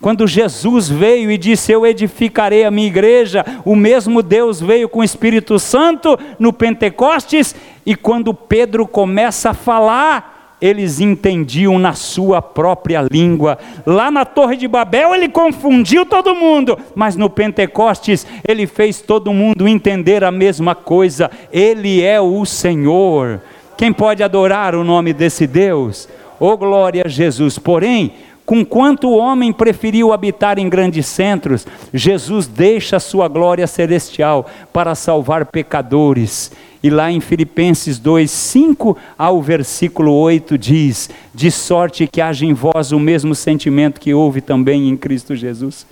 Quando Jesus veio e disse: Eu edificarei a minha igreja, o mesmo Deus veio com o Espírito Santo no Pentecostes, e quando Pedro começa a falar, eles entendiam na sua própria língua. Lá na Torre de Babel ele confundiu todo mundo, mas no Pentecostes ele fez todo mundo entender a mesma coisa. Ele é o Senhor. Quem pode adorar o nome desse Deus? Oh glória a Jesus. Porém, com quanto o homem preferiu habitar em grandes centros, Jesus deixa a sua glória celestial para salvar pecadores. E lá em Filipenses 2, 5 ao versículo 8 diz: De sorte que haja em vós o mesmo sentimento que houve também em Cristo Jesus.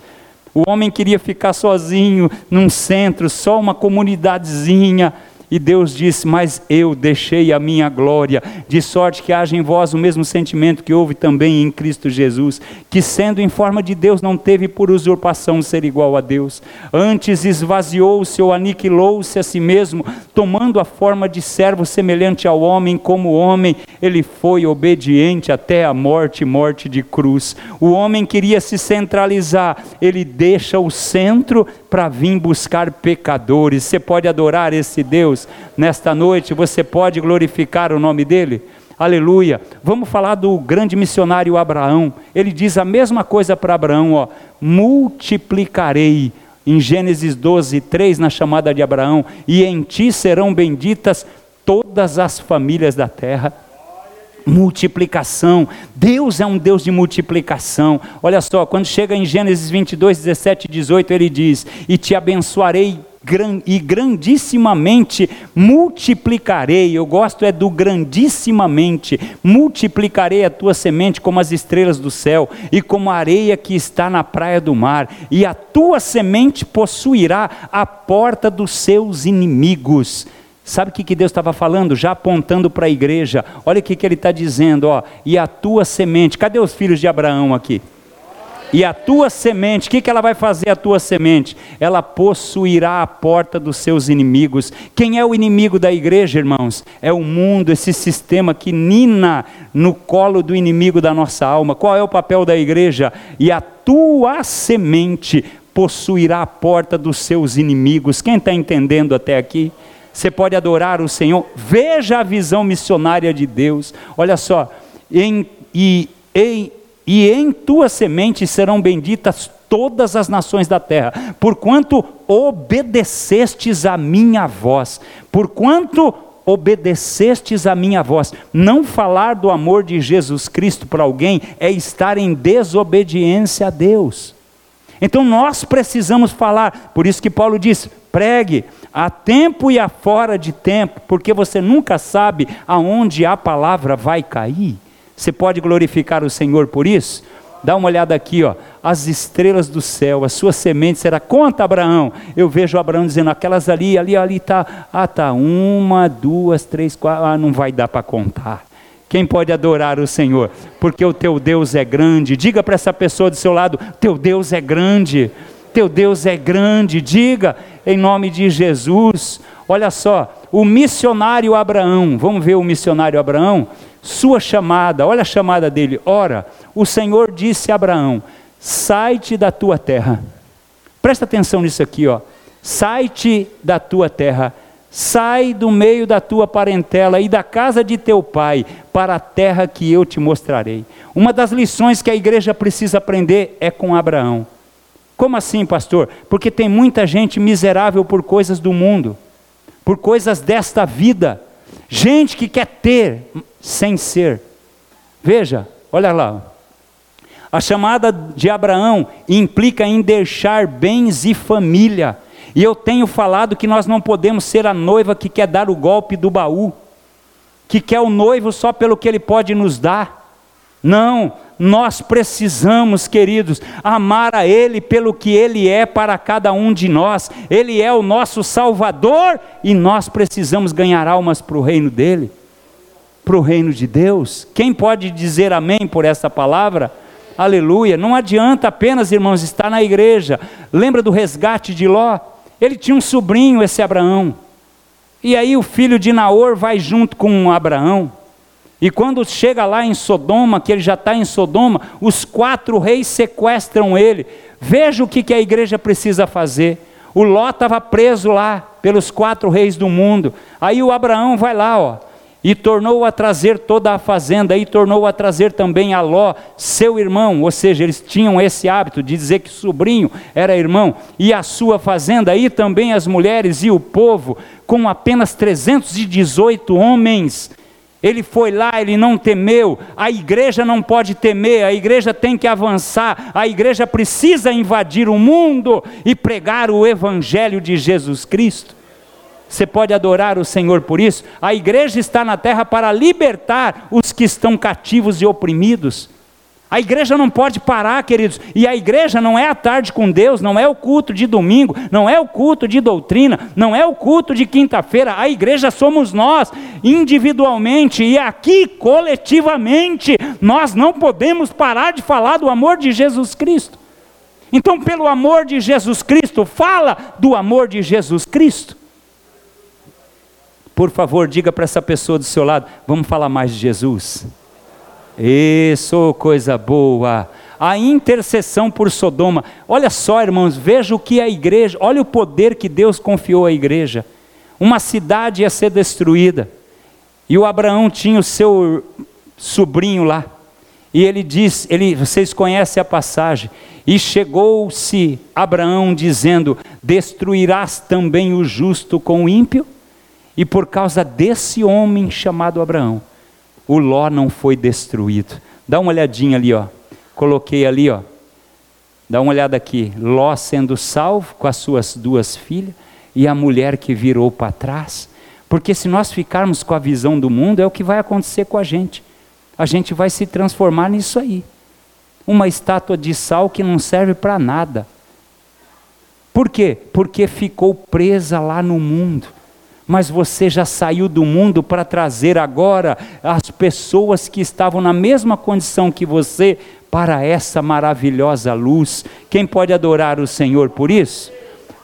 O homem queria ficar sozinho num centro, só uma comunidadezinha e Deus disse: Mas eu deixei a minha glória, de sorte que haja em vós o mesmo sentimento que houve também em Cristo Jesus, que sendo em forma de Deus, não teve por usurpação ser igual a Deus, antes esvaziou-se ou aniquilou-se a si mesmo, tomando a forma de servo semelhante ao homem, como homem, ele foi obediente até a morte morte de cruz. O homem queria se centralizar, ele deixa o centro para vir buscar pecadores. Você pode adorar esse Deus nesta noite, você pode glorificar o nome dele. Aleluia. Vamos falar do grande missionário Abraão. Ele diz a mesma coisa para Abraão, ó: multiplicarei em Gênesis 12, 3, na chamada de Abraão, e em ti serão benditas todas as famílias da terra multiplicação. Deus é um Deus de multiplicação. Olha só, quando chega em Gênesis 22, 17 e 18, ele diz: E te abençoarei e grandissimamente multiplicarei. Eu gosto é do grandissimamente. Multiplicarei a tua semente como as estrelas do céu e como a areia que está na praia do mar, e a tua semente possuirá a porta dos seus inimigos. Sabe o que, Deus estava falando? Já apontando para a igreja. Olha o que, que ele está dizendo, ó. E a tua semente. Cadê os filhos de Abraão aqui? E a tua semente, o que, que ela vai fazer a tua semente? Ela possuirá a porta dos seus inimigos. Quem é o inimigo da igreja, irmãos? É o mundo, esse sistema que nina no colo do inimigo da nossa alma. Qual é o papel da igreja? E a tua semente possuirá a porta dos seus inimigos. Quem está entendendo até aqui? Você pode adorar o Senhor. Veja a visão missionária de Deus. Olha só, em, e, em, e em tua semente serão benditas todas as nações da terra, porquanto obedecestes a minha voz, porquanto obedecestes a minha voz. Não falar do amor de Jesus Cristo para alguém é estar em desobediência a Deus. Então nós precisamos falar, por isso que Paulo diz: pregue, a tempo e a fora de tempo, porque você nunca sabe aonde a palavra vai cair. Você pode glorificar o Senhor por isso? Dá uma olhada aqui, ó. As estrelas do céu, a sua semente será. Conta, Abraão. Eu vejo Abraão dizendo: aquelas ali, ali, ali tá. Ah, tá. Uma, duas, três, quatro. Ah, não vai dar para contar. Quem pode adorar o Senhor? Porque o teu Deus é grande. Diga para essa pessoa do seu lado: teu Deus é grande. Teu Deus é grande. Diga em nome de Jesus. Olha só, o missionário Abraão, vamos ver o missionário Abraão, sua chamada, olha a chamada dele. Ora, o Senhor disse a Abraão: sai-te da tua terra. Presta atenção nisso aqui, ó. Sai-te da tua terra, Sai do meio da tua parentela e da casa de teu pai, para a terra que eu te mostrarei. Uma das lições que a igreja precisa aprender é com Abraão. Como assim, pastor? Porque tem muita gente miserável por coisas do mundo, por coisas desta vida. Gente que quer ter sem ser. Veja, olha lá. A chamada de Abraão implica em deixar bens e família e eu tenho falado que nós não podemos ser a noiva que quer dar o golpe do baú, que quer o noivo só pelo que ele pode nos dar. Não, nós precisamos, queridos, amar a Ele pelo que Ele é para cada um de nós. Ele é o nosso Salvador e nós precisamos ganhar almas para o reino dele, para o reino de Deus. Quem pode dizer amém por essa palavra? Aleluia. Não adianta apenas, irmãos, estar na igreja. Lembra do resgate de Ló? Ele tinha um sobrinho, esse Abraão. E aí o filho de Naor vai junto com Abraão. E quando chega lá em Sodoma, que ele já está em Sodoma, os quatro reis sequestram ele. Veja o que, que a igreja precisa fazer. O Ló estava preso lá pelos quatro reis do mundo. Aí o Abraão vai lá, ó e tornou a trazer toda a fazenda, e tornou a trazer também a Ló, seu irmão, ou seja, eles tinham esse hábito de dizer que sobrinho era irmão, e a sua fazenda, e também as mulheres e o povo, com apenas 318 homens. Ele foi lá, ele não temeu. A igreja não pode temer, a igreja tem que avançar, a igreja precisa invadir o mundo e pregar o evangelho de Jesus Cristo. Você pode adorar o Senhor por isso? A igreja está na terra para libertar os que estão cativos e oprimidos. A igreja não pode parar, queridos. E a igreja não é a tarde com Deus, não é o culto de domingo, não é o culto de doutrina, não é o culto de quinta-feira. A igreja somos nós, individualmente e aqui coletivamente. Nós não podemos parar de falar do amor de Jesus Cristo. Então, pelo amor de Jesus Cristo, fala do amor de Jesus Cristo. Por favor, diga para essa pessoa do seu lado: vamos falar mais de Jesus. Isso, coisa boa. A intercessão por Sodoma. Olha só, irmãos, veja o que a igreja, olha o poder que Deus confiou à igreja. Uma cidade ia ser destruída. E o Abraão tinha o seu sobrinho lá. E ele diz, ele, vocês conhecem a passagem. E chegou-se Abraão dizendo: Destruirás também o justo com o ímpio? E por causa desse homem chamado Abraão, o Ló não foi destruído. Dá uma olhadinha ali, ó. Coloquei ali, ó. Dá uma olhada aqui. Ló sendo salvo com as suas duas filhas e a mulher que virou para trás. Porque se nós ficarmos com a visão do mundo, é o que vai acontecer com a gente. A gente vai se transformar nisso aí. Uma estátua de sal que não serve para nada. Por quê? Porque ficou presa lá no mundo mas você já saiu do mundo para trazer agora as pessoas que estavam na mesma condição que você para essa maravilhosa luz. Quem pode adorar o Senhor por isso?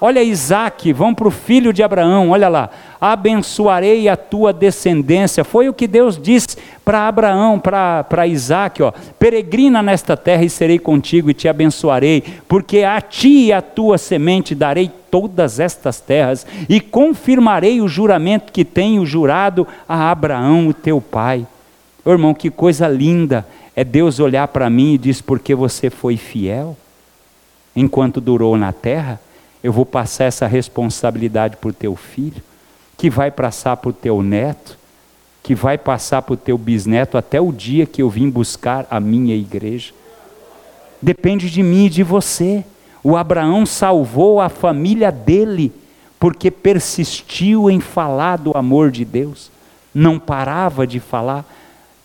Olha Isaac, vão para o filho de Abraão, olha lá. Abençoarei a tua descendência. Foi o que Deus disse para Abraão, para Isaac: ó, peregrina nesta terra e serei contigo e te abençoarei, porque a ti e a tua semente darei todas estas terras e confirmarei o juramento que tenho jurado a Abraão, o teu pai. irmão, que coisa linda é Deus olhar para mim e diz: porque você foi fiel enquanto durou na terra eu vou passar essa responsabilidade para o teu filho, que vai passar para o teu neto, que vai passar para o teu bisneto até o dia que eu vim buscar a minha igreja. Depende de mim e de você. O Abraão salvou a família dele, porque persistiu em falar do amor de Deus, não parava de falar.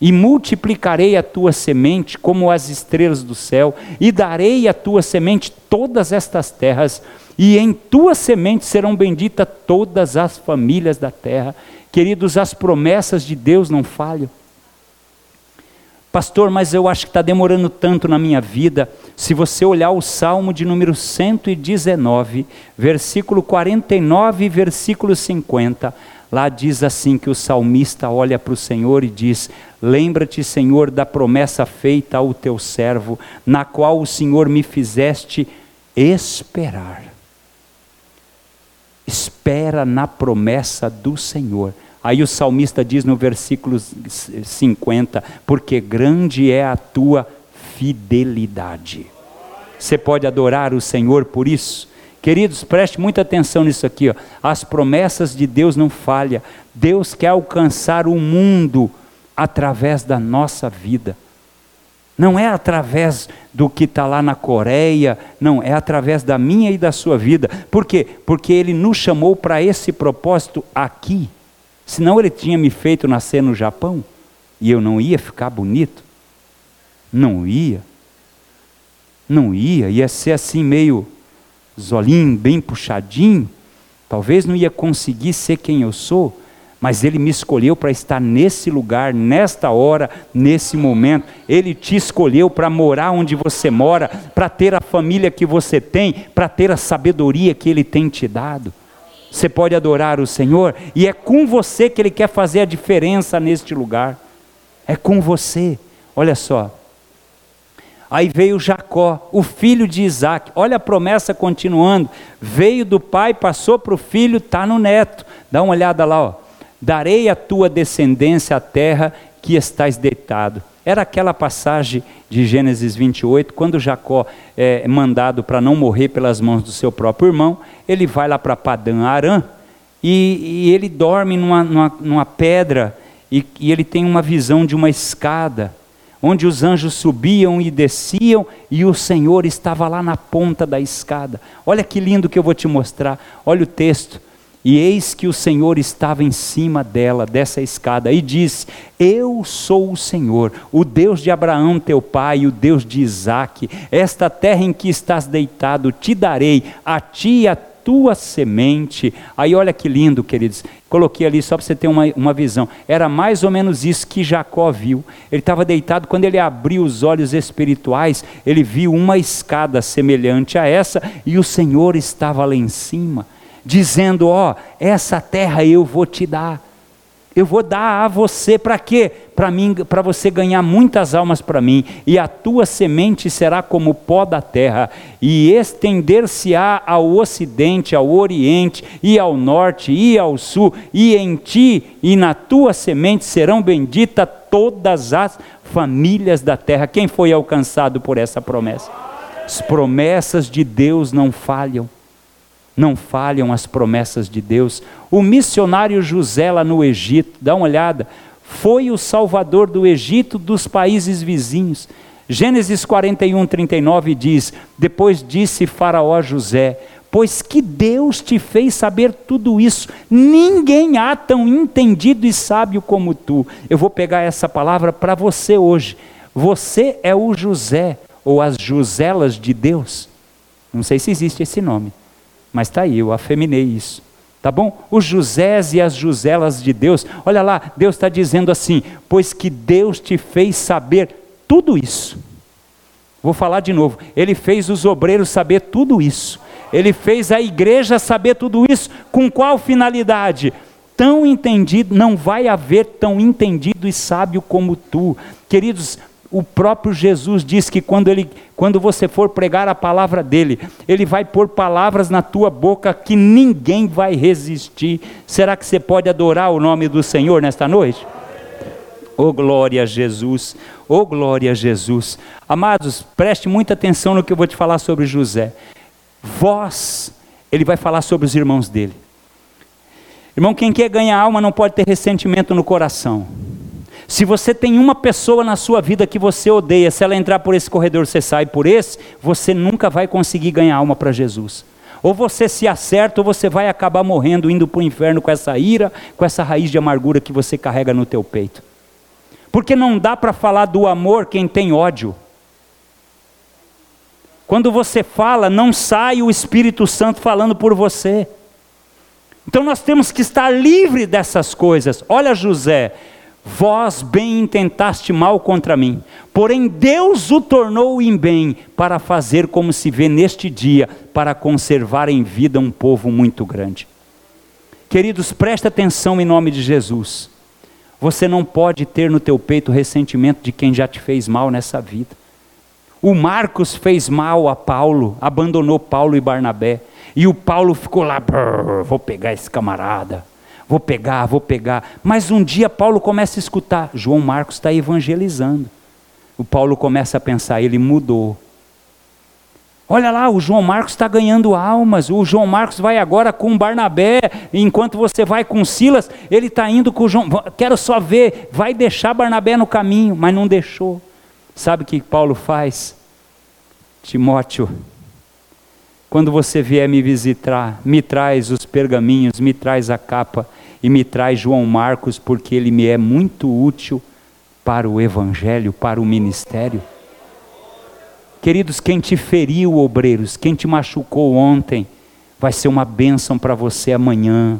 E multiplicarei a tua semente como as estrelas do céu, e darei à tua semente todas estas terras, e em tua semente serão benditas todas as famílias da terra. Queridos, as promessas de Deus não falham. Pastor, mas eu acho que está demorando tanto na minha vida. Se você olhar o Salmo de número 119, versículo 49 e versículo 50, lá diz assim que o salmista olha para o Senhor e diz: Lembra-te, Senhor, da promessa feita ao teu servo, na qual o Senhor me fizeste esperar. Espera na promessa do Senhor. Aí o salmista diz no versículo 50: Porque grande é a tua fidelidade. Você pode adorar o Senhor por isso? Queridos, preste muita atenção nisso aqui. Ó. As promessas de Deus não falham. Deus quer alcançar o mundo através da nossa vida. Não é através do que está lá na Coreia, não, é através da minha e da sua vida. Por quê? Porque Ele nos chamou para esse propósito aqui. Senão Ele tinha me feito nascer no Japão e eu não ia ficar bonito. Não ia. Não ia, ia ser assim meio zolinho, bem puxadinho. Talvez não ia conseguir ser quem eu sou mas Ele me escolheu para estar nesse lugar, nesta hora, nesse momento. Ele te escolheu para morar onde você mora, para ter a família que você tem, para ter a sabedoria que Ele tem te dado. Você pode adorar o Senhor e é com você que Ele quer fazer a diferença neste lugar. É com você. Olha só. Aí veio Jacó, o filho de Isaac. Olha a promessa continuando. Veio do pai, passou para o filho, está no neto. Dá uma olhada lá, ó darei à tua descendência a terra que estás deitado. Era aquela passagem de Gênesis 28, quando Jacó é mandado para não morrer pelas mãos do seu próprio irmão, ele vai lá para Padã Arã e, e, ele dorme numa, numa, numa pedra e, e ele tem uma visão de uma escada, onde os anjos subiam e desciam e o Senhor estava lá na ponta da escada. Olha que lindo que eu vou te mostrar, olha o texto. E eis que o Senhor estava em cima dela, dessa escada, e disse: Eu sou o Senhor, o Deus de Abraão, teu pai, e o Deus de Isaque. Esta terra em que estás deitado te darei, a ti e a tua semente. Aí olha que lindo, queridos. Coloquei ali só para você ter uma, uma visão. Era mais ou menos isso que Jacó viu. Ele estava deitado, quando ele abriu os olhos espirituais, ele viu uma escada semelhante a essa, e o Senhor estava lá em cima dizendo: Ó, essa terra eu vou te dar. Eu vou dar a você para quê? Para mim, para você ganhar muitas almas para mim, e a tua semente será como pó da terra, e estender-se-á ao ocidente, ao oriente, e ao norte, e ao sul, e em ti e na tua semente serão benditas todas as famílias da terra. Quem foi alcançado por essa promessa? As promessas de Deus não falham não falham as promessas de Deus. O missionário José lá no Egito, dá uma olhada, foi o salvador do Egito dos países vizinhos. Gênesis 41, 39 diz: Depois disse Faraó a José: Pois que Deus te fez saber tudo isso, ninguém há tão entendido e sábio como tu. Eu vou pegar essa palavra para você hoje. Você é o José, ou as Joselas de Deus. Não sei se existe esse nome. Mas está aí, eu afeminei isso. Tá bom? Os Josés e as Joselas de Deus, olha lá, Deus está dizendo assim: pois que Deus te fez saber tudo isso. Vou falar de novo. Ele fez os obreiros saber tudo isso. Ele fez a igreja saber tudo isso. Com qual finalidade? Tão entendido, não vai haver tão entendido e sábio como tu. Queridos, o próprio Jesus diz que quando, ele, quando você for pregar a palavra dele, ele vai pôr palavras na tua boca que ninguém vai resistir. Será que você pode adorar o nome do Senhor nesta noite? Oh glória a Jesus, oh glória a Jesus. Amados, preste muita atenção no que eu vou te falar sobre José. Vós, ele vai falar sobre os irmãos dele. Irmão, quem quer ganhar alma não pode ter ressentimento no coração. Se você tem uma pessoa na sua vida que você odeia, se ela entrar por esse corredor, você sai por esse, você nunca vai conseguir ganhar alma para Jesus. Ou você se acerta, ou você vai acabar morrendo, indo para o inferno com essa ira, com essa raiz de amargura que você carrega no teu peito. Porque não dá para falar do amor quem tem ódio. Quando você fala, não sai o Espírito Santo falando por você. Então nós temos que estar livre dessas coisas. Olha José, Vós bem intentaste mal contra mim, porém Deus o tornou em bem para fazer como se vê neste dia, para conservar em vida um povo muito grande. Queridos, preste atenção em nome de Jesus. Você não pode ter no teu peito ressentimento de quem já te fez mal nessa vida. O Marcos fez mal a Paulo, abandonou Paulo e Barnabé. E o Paulo ficou lá, vou pegar esse camarada, vou pegar, vou pegar. Mas um dia Paulo começa a escutar, João Marcos está evangelizando. O Paulo começa a pensar, ele mudou. Olha lá, o João Marcos está ganhando almas. O João Marcos vai agora com Barnabé, enquanto você vai com Silas, ele está indo com o João. Quero só ver, vai deixar Barnabé no caminho, mas não deixou. Sabe o que Paulo faz? Timóteo, quando você vier me visitar, me traz os pergaminhos, me traz a capa e me traz João Marcos, porque ele me é muito útil para o evangelho, para o ministério. Queridos, quem te feriu, obreiros, quem te machucou ontem, vai ser uma bênção para você amanhã.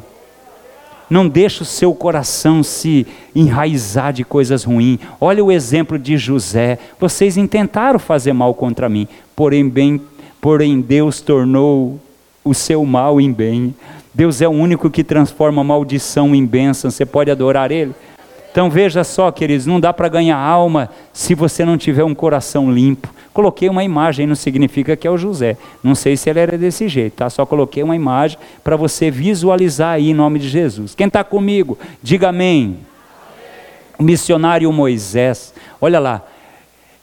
Não deixe o seu coração se enraizar de coisas ruins. Olha o exemplo de José. Vocês intentaram fazer mal contra mim, porém, bem, porém Deus tornou o seu mal em bem. Deus é o único que transforma maldição em bênção. Você pode adorar Ele? Então veja só, queridos, não dá para ganhar alma se você não tiver um coração limpo. Coloquei uma imagem, não significa que é o José. Não sei se ele era desse jeito, tá? Só coloquei uma imagem para você visualizar aí em nome de Jesus. Quem está comigo, diga amém. amém. O missionário Moisés, olha lá,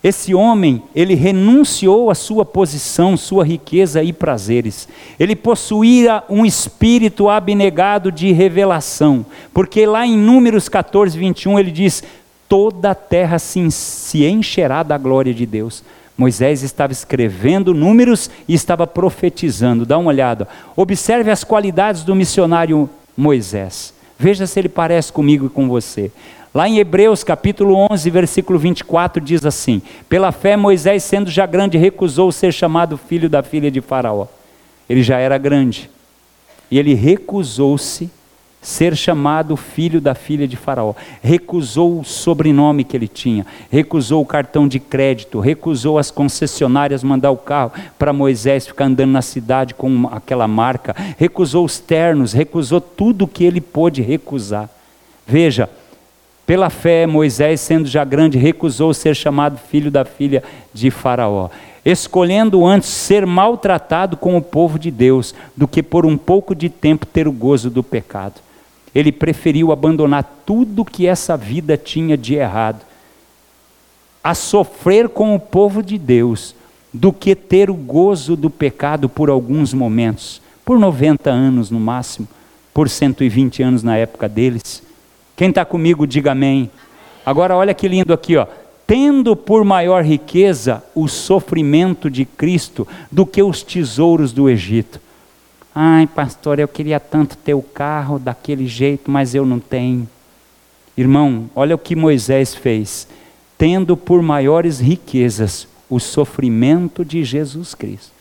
esse homem, ele renunciou à sua posição, sua riqueza e prazeres. Ele possuía um espírito abnegado de revelação, porque lá em Números 14, 21, ele diz: Toda a terra se, se encherá da glória de Deus. Moisés estava escrevendo números e estava profetizando. Dá uma olhada. Observe as qualidades do missionário Moisés. Veja se ele parece comigo e com você. Lá em Hebreus capítulo 11, versículo 24 diz assim: Pela fé Moisés, sendo já grande, recusou ser chamado filho da filha de Faraó. Ele já era grande. E ele recusou-se ser chamado filho da filha de Faraó. Recusou o sobrenome que ele tinha, recusou o cartão de crédito, recusou as concessionárias mandar o carro para Moisés ficar andando na cidade com aquela marca, recusou os ternos, recusou tudo que ele pôde recusar. Veja, pela fé, Moisés, sendo já grande, recusou ser chamado filho da filha de Faraó, escolhendo antes ser maltratado com o povo de Deus, do que por um pouco de tempo ter o gozo do pecado. Ele preferiu abandonar tudo que essa vida tinha de errado, a sofrer com o povo de Deus, do que ter o gozo do pecado por alguns momentos, por 90 anos no máximo, por 120 anos na época deles. Quem está comigo, diga amém. Agora, olha que lindo aqui, ó. Tendo por maior riqueza o sofrimento de Cristo do que os tesouros do Egito. Ai, pastor, eu queria tanto ter o carro daquele jeito, mas eu não tenho. Irmão, olha o que Moisés fez. Tendo por maiores riquezas o sofrimento de Jesus Cristo.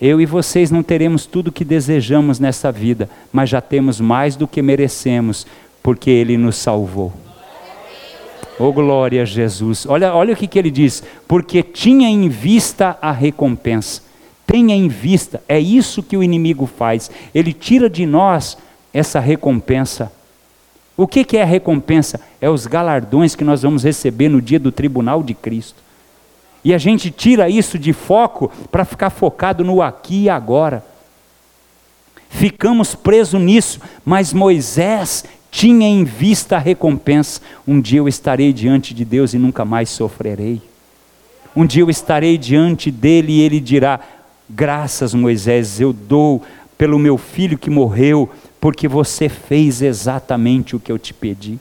Eu e vocês não teremos tudo o que desejamos nessa vida, mas já temos mais do que merecemos, porque Ele nos salvou. Oh glória a Jesus. Olha, olha o que, que ele diz. Porque tinha em vista a recompensa. Tenha em vista. É isso que o inimigo faz. Ele tira de nós essa recompensa. O que, que é a recompensa? É os galardões que nós vamos receber no dia do tribunal de Cristo. E a gente tira isso de foco para ficar focado no aqui e agora. Ficamos presos nisso, mas Moisés tinha em vista a recompensa. Um dia eu estarei diante de Deus e nunca mais sofrerei. Um dia eu estarei diante dele e ele dirá: Graças, Moisés, eu dou pelo meu filho que morreu, porque você fez exatamente o que eu te pedi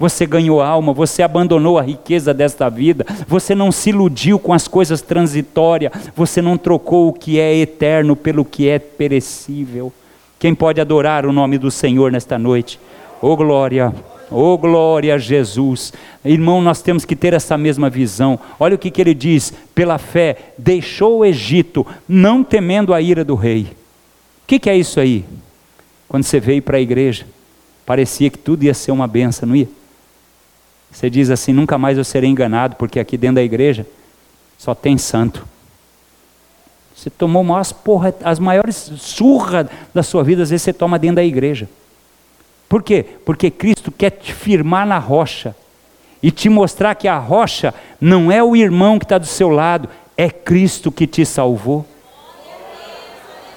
você ganhou alma, você abandonou a riqueza desta vida, você não se iludiu com as coisas transitórias, você não trocou o que é eterno pelo que é perecível. Quem pode adorar o nome do Senhor nesta noite? Oh glória! Oh glória a Jesus. Irmão, nós temos que ter essa mesma visão. Olha o que, que ele diz: pela fé, deixou o Egito, não temendo a ira do rei. O que, que é isso aí? Quando você veio para a igreja, parecia que tudo ia ser uma benção, não ia? Você diz assim: nunca mais eu serei enganado, porque aqui dentro da igreja só tem santo. Você tomou umas porra, as maiores surras da sua vida, às vezes você toma dentro da igreja. Por quê? Porque Cristo quer te firmar na rocha e te mostrar que a rocha não é o irmão que está do seu lado, é Cristo que te salvou.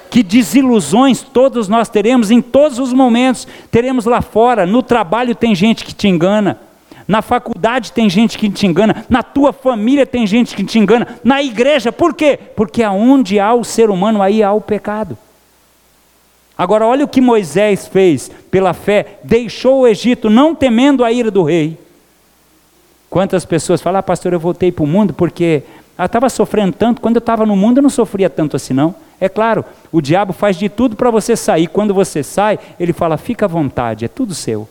Que desilusões todos nós teremos em todos os momentos. Teremos lá fora, no trabalho tem gente que te engana. Na faculdade tem gente que te engana, na tua família tem gente que te engana, na igreja, por quê? Porque aonde há o ser humano, aí há o pecado. Agora, olha o que Moisés fez pela fé: deixou o Egito, não temendo a ira do rei. Quantas pessoas falam, ah, pastor, eu voltei para o mundo porque eu estava sofrendo tanto, quando eu estava no mundo eu não sofria tanto assim, não. É claro, o diabo faz de tudo para você sair. Quando você sai, ele fala, fica à vontade, é tudo seu.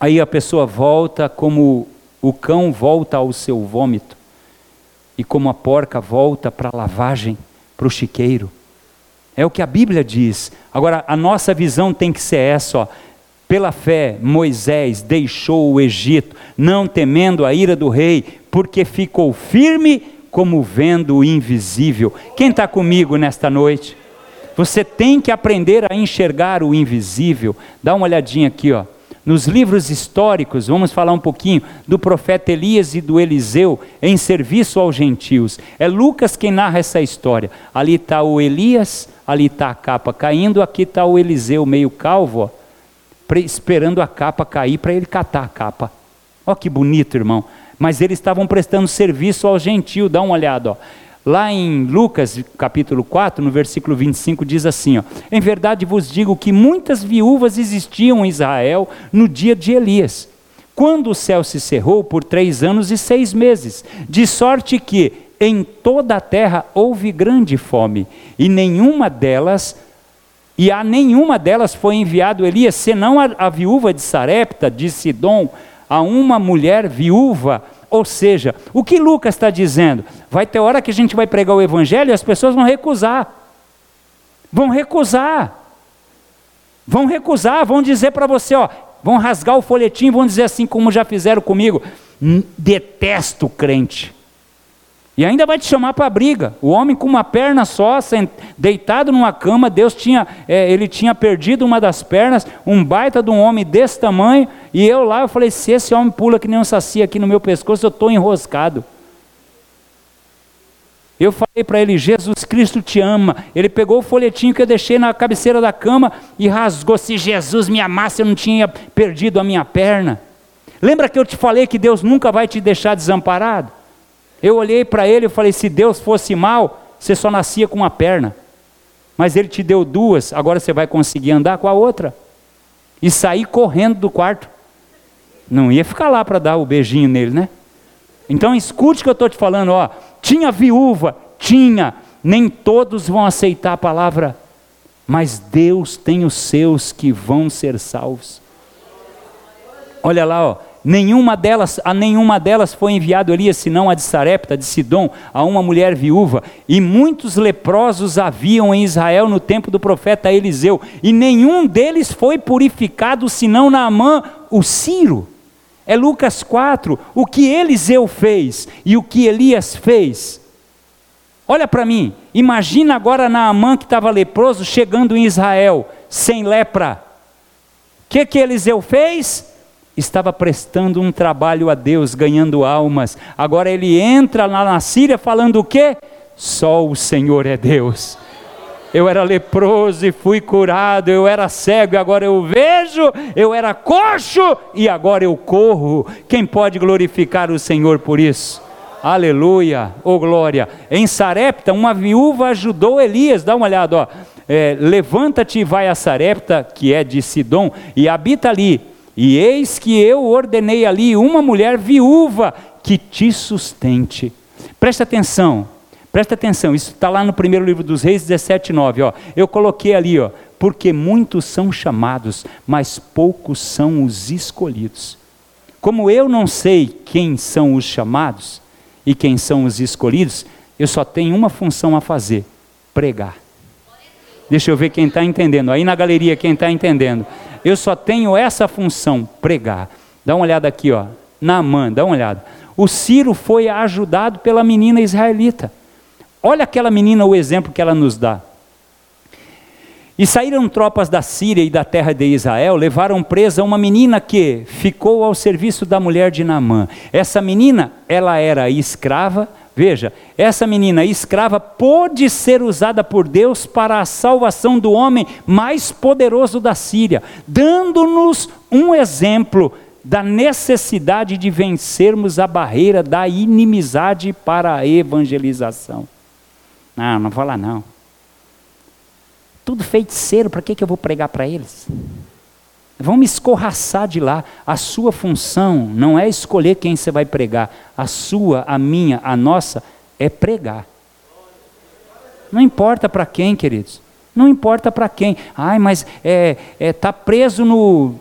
Aí a pessoa volta como o cão volta ao seu vômito, e como a porca volta para a lavagem, para o chiqueiro. É o que a Bíblia diz. Agora, a nossa visão tem que ser essa, ó. Pela fé, Moisés deixou o Egito, não temendo a ira do rei, porque ficou firme como vendo o invisível. Quem está comigo nesta noite? Você tem que aprender a enxergar o invisível. Dá uma olhadinha aqui, ó. Nos livros históricos, vamos falar um pouquinho do profeta Elias e do Eliseu em serviço aos gentios. É Lucas quem narra essa história. Ali está o Elias, ali está a capa caindo, aqui está o Eliseu meio calvo, ó, esperando a capa cair para ele catar a capa. Ó que bonito, irmão. Mas eles estavam prestando serviço ao gentio, dá uma olhada. Ó. Lá em Lucas capítulo 4, no versículo 25, diz assim: ó, Em verdade vos digo que muitas viúvas existiam em Israel no dia de Elias, quando o céu se cerrou por três anos e seis meses, de sorte que em toda a terra houve grande fome, e nenhuma delas e a nenhuma delas foi enviado Elias, senão a, a viúva de Sarepta, de Sidom, a uma mulher viúva ou seja, o que Lucas está dizendo? Vai ter hora que a gente vai pregar o Evangelho e as pessoas vão recusar. Vão recusar. Vão recusar, vão dizer para você, ó, vão rasgar o folhetim, vão dizer assim como já fizeram comigo: detesto crente. E ainda vai te chamar para a briga. O homem com uma perna só, deitado numa cama, Deus tinha, é, ele tinha perdido uma das pernas, um baita de um homem desse tamanho, e eu lá, eu falei, se esse homem pula que nem um saci aqui no meu pescoço, eu estou enroscado. Eu falei para ele, Jesus Cristo te ama. Ele pegou o folhetinho que eu deixei na cabeceira da cama e rasgou. Se Jesus me amasse, eu não tinha perdido a minha perna. Lembra que eu te falei que Deus nunca vai te deixar desamparado? Eu olhei para ele e falei: se Deus fosse mal, você só nascia com uma perna. Mas ele te deu duas, agora você vai conseguir andar com a outra. E sair correndo do quarto. Não ia ficar lá para dar o beijinho nele, né? Então escute o que eu estou te falando, ó. Tinha viúva, tinha. Nem todos vão aceitar a palavra, mas Deus tem os seus que vão ser salvos. Olha lá, ó nenhuma delas, a nenhuma delas foi enviado Elias, senão a de Sarepta, de Sidom, a uma mulher viúva, e muitos leprosos haviam em Israel no tempo do profeta Eliseu, e nenhum deles foi purificado, senão Naamã, o Ciro. É Lucas 4, o que Eliseu fez e o que Elias fez. Olha para mim, imagina agora Naamã que estava leproso chegando em Israel, sem lepra. O que, que Eliseu fez? Estava prestando um trabalho a Deus, ganhando almas. Agora ele entra lá na Síria falando o quê? Só o Senhor é Deus. Eu era leproso e fui curado, eu era cego e agora eu vejo, eu era coxo e agora eu corro. Quem pode glorificar o Senhor por isso? Aleluia, oh glória. Em Sarepta, uma viúva ajudou Elias, dá uma olhada, ó. É, Levanta-te e vai a Sarepta, que é de Sidom, e habita ali e eis que eu ordenei ali uma mulher viúva que te sustente. Presta atenção, presta atenção, isso está lá no primeiro livro dos Reis 17, 9. Ó. Eu coloquei ali, ó, porque muitos são chamados, mas poucos são os escolhidos. Como eu não sei quem são os chamados e quem são os escolhidos, eu só tenho uma função a fazer: pregar. Deixa eu ver quem está entendendo. Aí na galeria, quem está entendendo eu só tenho essa função, pregar. Dá uma olhada aqui, ó. Naamã, dá uma olhada. O Ciro foi ajudado pela menina israelita. Olha aquela menina, o exemplo que ela nos dá. E saíram tropas da Síria e da terra de Israel, levaram presa uma menina que ficou ao serviço da mulher de Naamã. Essa menina, ela era escrava, Veja, essa menina escrava pôde ser usada por Deus para a salvação do homem mais poderoso da Síria, dando-nos um exemplo da necessidade de vencermos a barreira da inimizade para a evangelização. Não, não vou lá não. Tudo feiticeiro, para que, que eu vou pregar para eles? Vão me escorraçar de lá. A sua função não é escolher quem você vai pregar. A sua, a minha, a nossa é pregar. Não importa para quem, queridos. Não importa para quem. Ai, mas é, é, tá preso no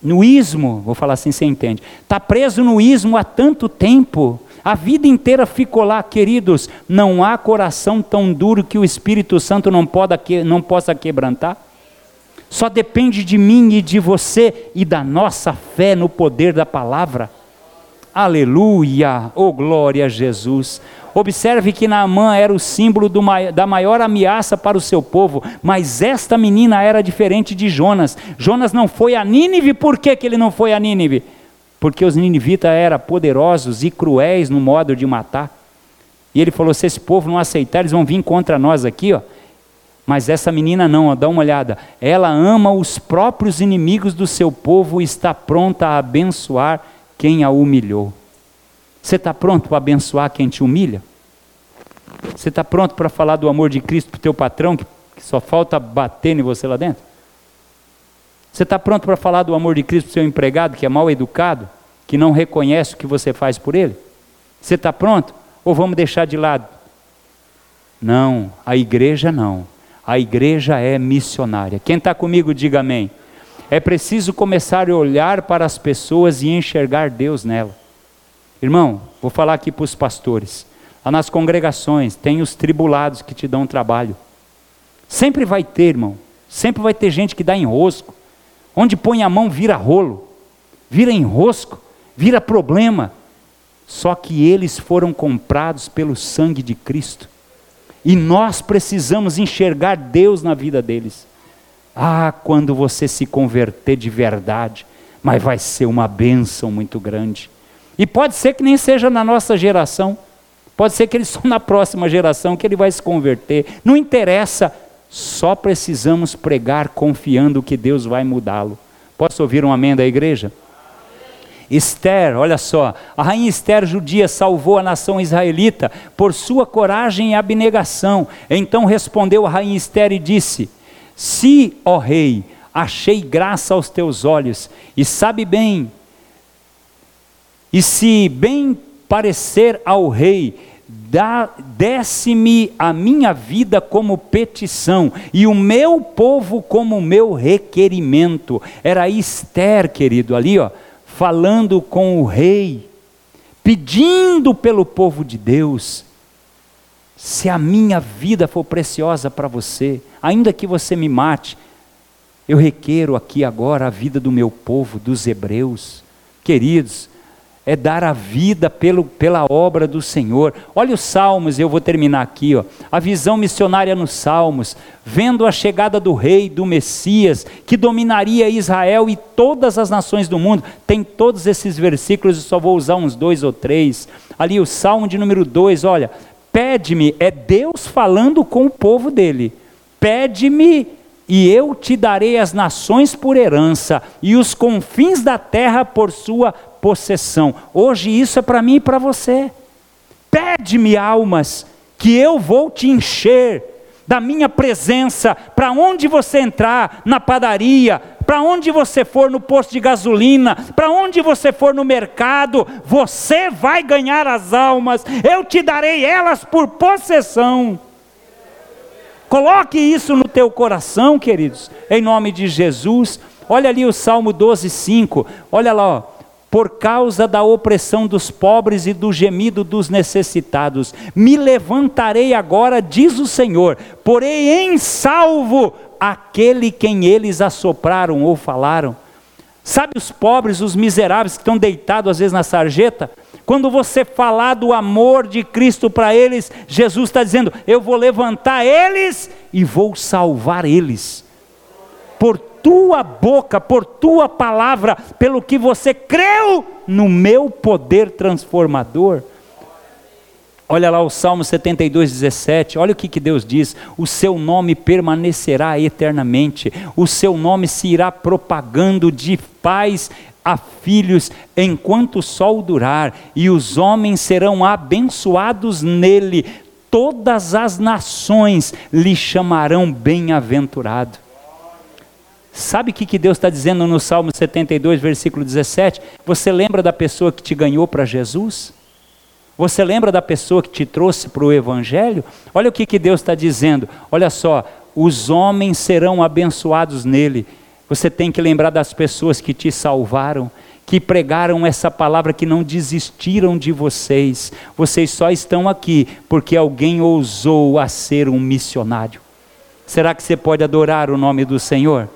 no ismo, vou falar assim, você entende? Está preso no ismo há tanto tempo, a vida inteira ficou lá, queridos. Não há coração tão duro que o Espírito Santo não, não possa quebrantar. Só depende de mim e de você e da nossa fé no poder da palavra. Aleluia! Oh glória a Jesus! Observe que Naamã era o símbolo do, da maior ameaça para o seu povo, mas esta menina era diferente de Jonas. Jonas não foi a Nínive, por que, que ele não foi a Nínive? Porque os ninivitas eram poderosos e cruéis no modo de matar. E ele falou: se esse povo não aceitar, eles vão vir contra nós aqui, ó. Mas essa menina não, ó, dá uma olhada. Ela ama os próprios inimigos do seu povo e está pronta a abençoar quem a humilhou. Você está pronto para abençoar quem te humilha? Você está pronto para falar do amor de Cristo para o teu patrão, que, que só falta bater em você lá dentro? Você está pronto para falar do amor de Cristo para o seu empregado, que é mal educado, que não reconhece o que você faz por ele? Você está pronto? Ou vamos deixar de lado? Não, a igreja não. A igreja é missionária. Quem está comigo, diga amém. É preciso começar a olhar para as pessoas e enxergar Deus nela. Irmão, vou falar aqui para os pastores. Lá nas congregações tem os tribulados que te dão trabalho. Sempre vai ter, irmão. Sempre vai ter gente que dá enrosco. Onde põe a mão vira rolo, vira enrosco, vira problema. Só que eles foram comprados pelo sangue de Cristo. E nós precisamos enxergar Deus na vida deles. Ah, quando você se converter de verdade, mas vai ser uma bênção muito grande. E pode ser que nem seja na nossa geração, pode ser que ele só na próxima geração que ele vai se converter. Não interessa, só precisamos pregar confiando que Deus vai mudá-lo. Posso ouvir um amém da igreja? Esther, olha só, a rainha Esther judia salvou a nação israelita por sua coragem e abnegação. Então respondeu a rainha Esther e disse: Se, ó rei, achei graça aos teus olhos, e sabe bem, e se bem parecer ao rei, desce-me a minha vida como petição e o meu povo como meu requerimento. Era Esther, querido, ali, ó falando com o rei, pedindo pelo povo de Deus. Se a minha vida for preciosa para você, ainda que você me mate, eu requeiro aqui agora a vida do meu povo, dos hebreus. Queridos, é dar a vida pelo, pela obra do Senhor. Olha os Salmos, eu vou terminar aqui, ó. a visão missionária nos Salmos, vendo a chegada do Rei, do Messias, que dominaria Israel e todas as nações do mundo. Tem todos esses versículos, eu só vou usar uns dois ou três. Ali o Salmo de número dois, olha, pede-me, é Deus falando com o povo dele. Pede-me e eu te darei as nações por herança e os confins da terra por sua possessão. Hoje isso é para mim e para você. Pede-me, almas, que eu vou te encher da minha presença, para onde você entrar, na padaria, para onde você for no posto de gasolina, para onde você for no mercado, você vai ganhar as almas, eu te darei elas por possessão. Coloque isso no teu coração, queridos, em nome de Jesus. Olha ali o Salmo 12, 5. Olha lá, ó por causa da opressão dos pobres e do gemido dos necessitados. Me levantarei agora, diz o Senhor, porém em salvo aquele quem eles assopraram ou falaram. Sabe os pobres, os miseráveis que estão deitados às vezes na sarjeta? Quando você falar do amor de Cristo para eles, Jesus está dizendo: Eu vou levantar eles e vou salvar eles. Por tua boca, por tua palavra, pelo que você creu no meu poder transformador. Olha lá o Salmo 72, 17. Olha o que, que Deus diz: O seu nome permanecerá eternamente, o seu nome se irá propagando de pais a filhos enquanto o sol durar, e os homens serão abençoados nele. Todas as nações lhe chamarão bem-aventurado. Sabe o que, que Deus está dizendo no Salmo 72, versículo 17? Você lembra da pessoa que te ganhou para Jesus? Você lembra da pessoa que te trouxe para o Evangelho? Olha o que, que Deus está dizendo. Olha só, os homens serão abençoados nele. Você tem que lembrar das pessoas que te salvaram, que pregaram essa palavra, que não desistiram de vocês. Vocês só estão aqui porque alguém ousou a ser um missionário. Será que você pode adorar o nome do Senhor?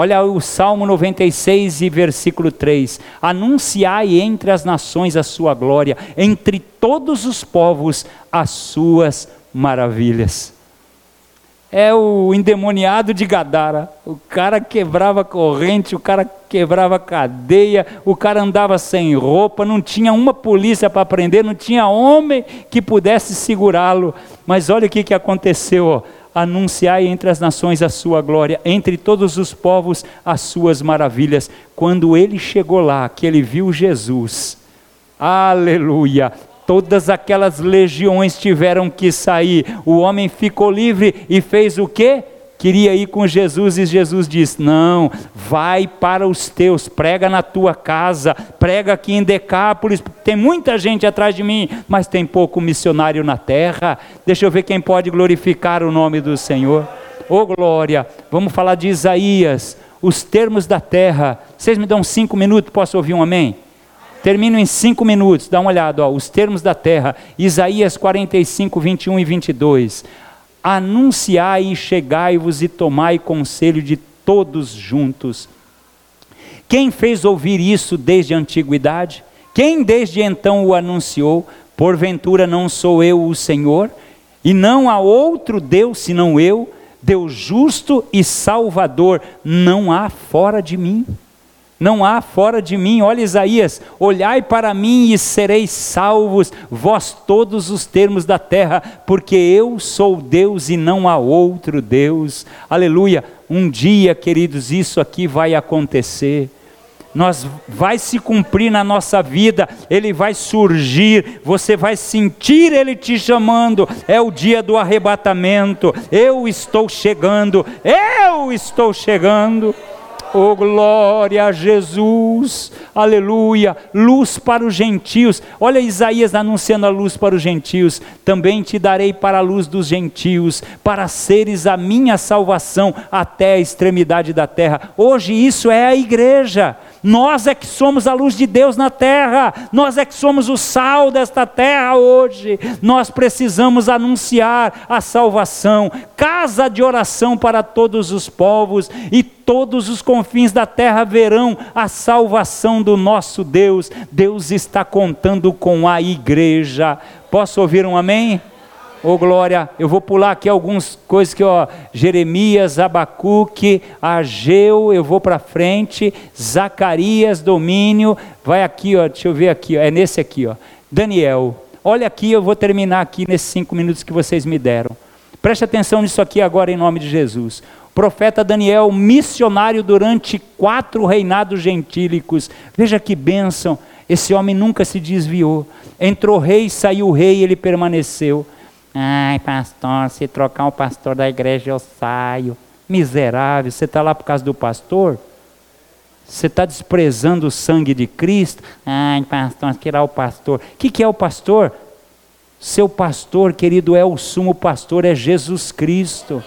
Olha o Salmo 96 e versículo 3: Anunciai entre as nações a sua glória, entre todos os povos as suas maravilhas. É o endemoniado de Gadara. O cara quebrava corrente, o cara quebrava cadeia, o cara andava sem roupa, não tinha uma polícia para prender, não tinha homem que pudesse segurá-lo. Mas olha o que, que aconteceu. Ó anunciai entre as nações a sua glória, entre todos os povos as suas maravilhas. Quando ele chegou lá, que ele viu Jesus, aleluia, todas aquelas legiões tiveram que sair, o homem ficou livre e fez o quê? Queria ir com Jesus e Jesus disse: Não, vai para os teus, prega na tua casa, prega aqui em Decápolis, tem muita gente atrás de mim, mas tem pouco missionário na terra. Deixa eu ver quem pode glorificar o nome do Senhor. Ô oh, glória, vamos falar de Isaías, os termos da terra. Vocês me dão cinco minutos, posso ouvir um amém? Termino em cinco minutos, dá uma olhada, ó, os termos da terra, Isaías 45, 21 e 22 anunciai e chegai-vos e tomai conselho de todos juntos. Quem fez ouvir isso desde a antiguidade? Quem desde então o anunciou? Porventura não sou eu o Senhor? E não há outro Deus senão eu, Deus justo e salvador, não há fora de mim. Não há fora de mim, olha Isaías, olhai para mim e sereis salvos, vós todos os termos da terra, porque eu sou Deus e não há outro Deus. Aleluia. Um dia, queridos, isso aqui vai acontecer. Nós vai se cumprir na nossa vida, ele vai surgir, você vai sentir ele te chamando. É o dia do arrebatamento. Eu estou chegando. Eu estou chegando. Oh, glória a Jesus, aleluia, luz para os gentios. Olha Isaías anunciando a luz para os gentios. Também te darei para a luz dos gentios, para seres a minha salvação até a extremidade da terra. Hoje isso é a igreja. Nós é que somos a luz de Deus na terra, nós é que somos o sal desta terra hoje. Nós precisamos anunciar a salvação, casa de oração para todos os povos, e todos os confins da terra verão a salvação do nosso Deus. Deus está contando com a igreja. Posso ouvir um amém? Ô oh, glória, eu vou pular aqui algumas coisas que, ó, Jeremias, Abacuque, Ageu, eu vou para frente, Zacarias, domínio, vai aqui, ó, deixa eu ver aqui, ó, é nesse aqui, ó, Daniel. Olha aqui, eu vou terminar aqui nesses cinco minutos que vocês me deram. Preste atenção nisso aqui agora em nome de Jesus. O profeta Daniel, missionário durante quatro reinados gentílicos. Veja que bênção. Esse homem nunca se desviou. Entrou rei, saiu rei, ele permaneceu. Ai, pastor, se trocar um pastor da igreja eu saio. Miserável, você está lá por causa do pastor? Você está desprezando o sangue de Cristo? Ai, pastor, tirar o pastor. O que, que é o pastor? Seu pastor, querido, é o sumo pastor, é Jesus Cristo.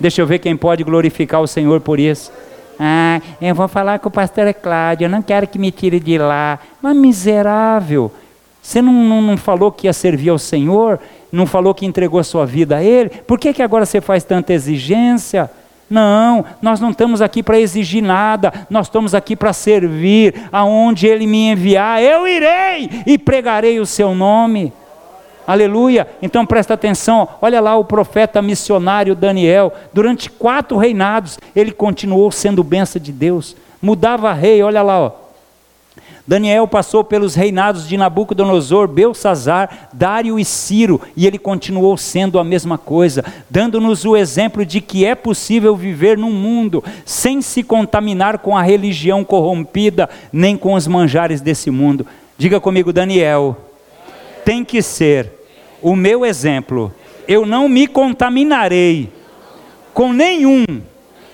Deixa eu ver quem pode glorificar o Senhor por isso. Ah, eu vou falar com o pastor é Cláudio, eu não quero que me tire de lá. Mas miserável, você não, não, não falou que ia servir ao Senhor? Não falou que entregou sua vida a Ele? Por que, que agora você faz tanta exigência? Não, nós não estamos aqui para exigir nada, nós estamos aqui para servir. Aonde Ele me enviar, eu irei e pregarei o Seu nome. Aleluia. Então presta atenção, olha lá o profeta missionário Daniel. Durante quatro reinados, ele continuou sendo benção de Deus. Mudava rei, olha lá, ó. Daniel passou pelos reinados de Nabucodonosor, Belsazar, Dário e Ciro, e ele continuou sendo a mesma coisa, dando-nos o exemplo de que é possível viver num mundo sem se contaminar com a religião corrompida, nem com os manjares desse mundo. Diga comigo, Daniel, tem que ser o meu exemplo. Eu não me contaminarei com nenhum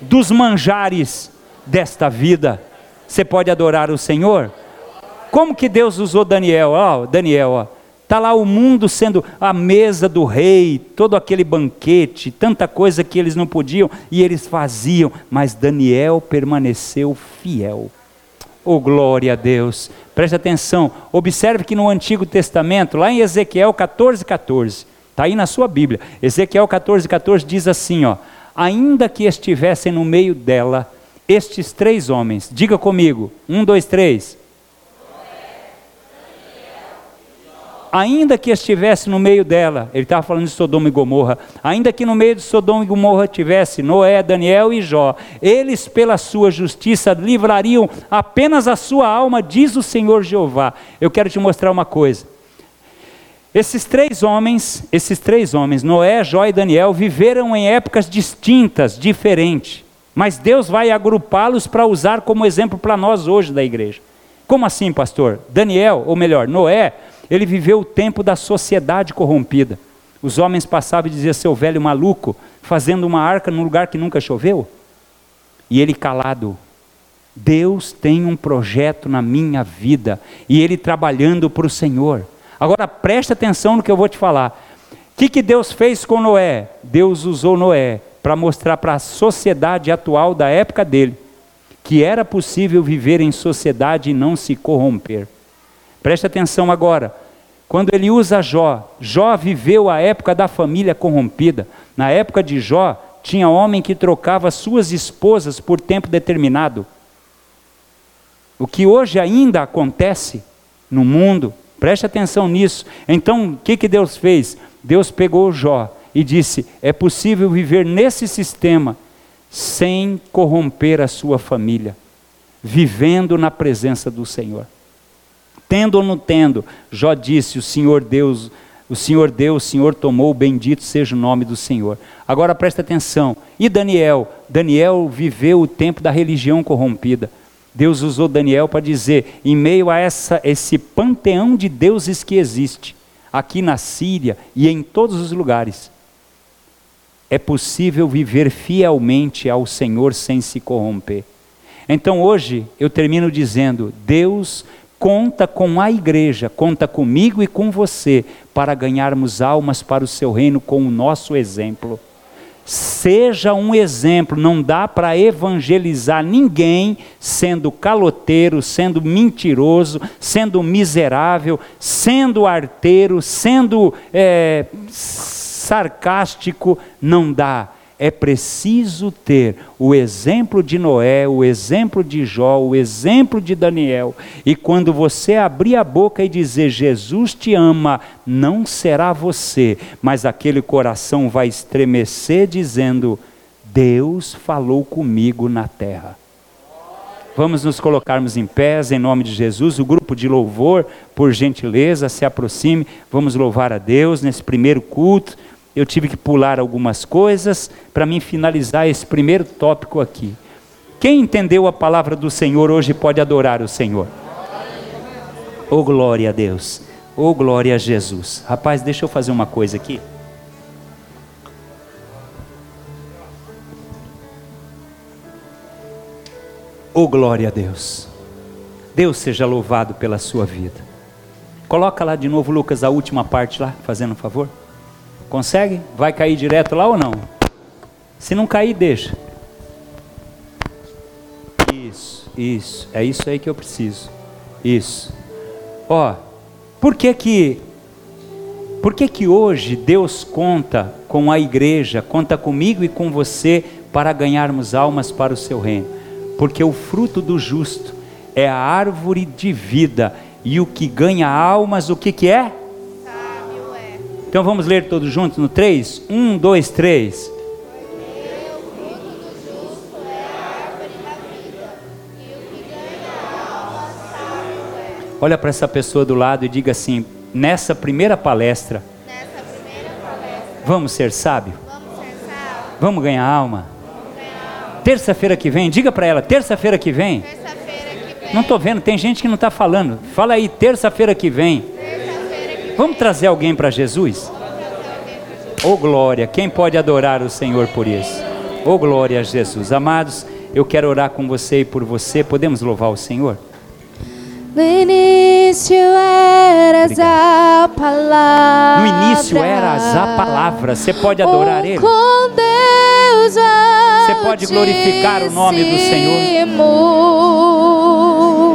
dos manjares desta vida. Você pode adorar o Senhor? Como que Deus usou Daniel? Ó, oh, Daniel, ó. Está lá o mundo sendo a mesa do rei, todo aquele banquete, tanta coisa que eles não podiam e eles faziam, mas Daniel permaneceu fiel. Oh, glória a Deus. Preste atenção, observe que no Antigo Testamento, lá em Ezequiel 14, 14, está aí na sua Bíblia, Ezequiel 14, 14 diz assim: ó, ainda que estivessem no meio dela estes três homens, diga comigo, um, dois, três ainda que estivesse no meio dela, ele estava falando de Sodoma e Gomorra, ainda que no meio de Sodoma e Gomorra tivesse Noé, Daniel e Jó, eles pela sua justiça livrariam apenas a sua alma, diz o Senhor Jeová. Eu quero te mostrar uma coisa. Esses três homens, esses três homens, Noé, Jó e Daniel, viveram em épocas distintas, diferentes. Mas Deus vai agrupá-los para usar como exemplo para nós hoje da igreja. Como assim, pastor? Daniel, ou melhor, Noé, ele viveu o tempo da sociedade corrompida. Os homens passavam e diziam, seu velho maluco, fazendo uma arca num lugar que nunca choveu. E ele calado. Deus tem um projeto na minha vida e ele trabalhando para o Senhor. Agora preste atenção no que eu vou te falar. O que, que Deus fez com Noé? Deus usou Noé para mostrar para a sociedade atual da época dele que era possível viver em sociedade e não se corromper. Preste atenção agora. Quando ele usa Jó, Jó viveu a época da família corrompida. Na época de Jó, tinha homem que trocava suas esposas por tempo determinado. O que hoje ainda acontece no mundo, preste atenção nisso. Então, o que, que Deus fez? Deus pegou Jó e disse: é possível viver nesse sistema sem corromper a sua família, vivendo na presença do Senhor. Tendo ou não tendo, Jó disse: O Senhor Deus, o Senhor deu, o Senhor tomou, bendito seja o nome do Senhor. Agora presta atenção. E Daniel? Daniel viveu o tempo da religião corrompida. Deus usou Daniel para dizer, em meio a essa, esse panteão de deuses que existe, aqui na Síria e em todos os lugares, é possível viver fielmente ao Senhor sem se corromper. Então hoje eu termino dizendo: Deus conta com a igreja, conta comigo e com você para ganharmos almas para o seu reino com o nosso exemplo. Seja um exemplo, não dá para evangelizar ninguém sendo caloteiro, sendo mentiroso, sendo miserável, sendo arteiro, sendo é, sarcástico, não dá é preciso ter o exemplo de Noé, o exemplo de Jó, o exemplo de Daniel. E quando você abrir a boca e dizer Jesus te ama, não será você, mas aquele coração vai estremecer dizendo: Deus falou comigo na terra. Vamos nos colocarmos em pés em nome de Jesus. O grupo de louvor, por gentileza, se aproxime. Vamos louvar a Deus nesse primeiro culto eu tive que pular algumas coisas para mim finalizar esse primeiro tópico aqui. Quem entendeu a palavra do Senhor hoje pode adorar o Senhor. Oh glória a Deus. Oh glória a Jesus. Rapaz, deixa eu fazer uma coisa aqui. Oh glória a Deus. Deus seja louvado pela sua vida. Coloca lá de novo, Lucas, a última parte lá, fazendo um favor. Consegue? Vai cair direto lá ou não? Se não cair, deixa. Isso, isso. É isso aí que eu preciso. Isso. Ó, por que que por que que hoje Deus conta com a igreja, conta comigo e com você para ganharmos almas para o seu reino? Porque o fruto do justo é a árvore de vida e o que ganha almas, o que que é? Então vamos ler todos juntos no 3? 1, 2, 3. Olha para essa pessoa do lado e diga assim: nessa primeira palestra, Nessa primeira palestra, vamos ser sábio? vamos ser sábios, Vamos ganhar alma? vamos ganhar alma. Terça-feira que vem, diga para ela: terça-feira que vem. Terça-feira que vem. Não estou vendo, tem gente que não está falando. Fala aí, terça-feira que vem. Vamos trazer alguém para Jesus? Ô oh, glória, quem pode adorar o Senhor por isso? Ô oh, glória a Jesus. Amados, eu quero orar com você e por você. Podemos louvar o Senhor? No início eras a palavra. No início eras a palavra. Você pode adorar Ele? Com Deus Você pode glorificar o nome do Senhor?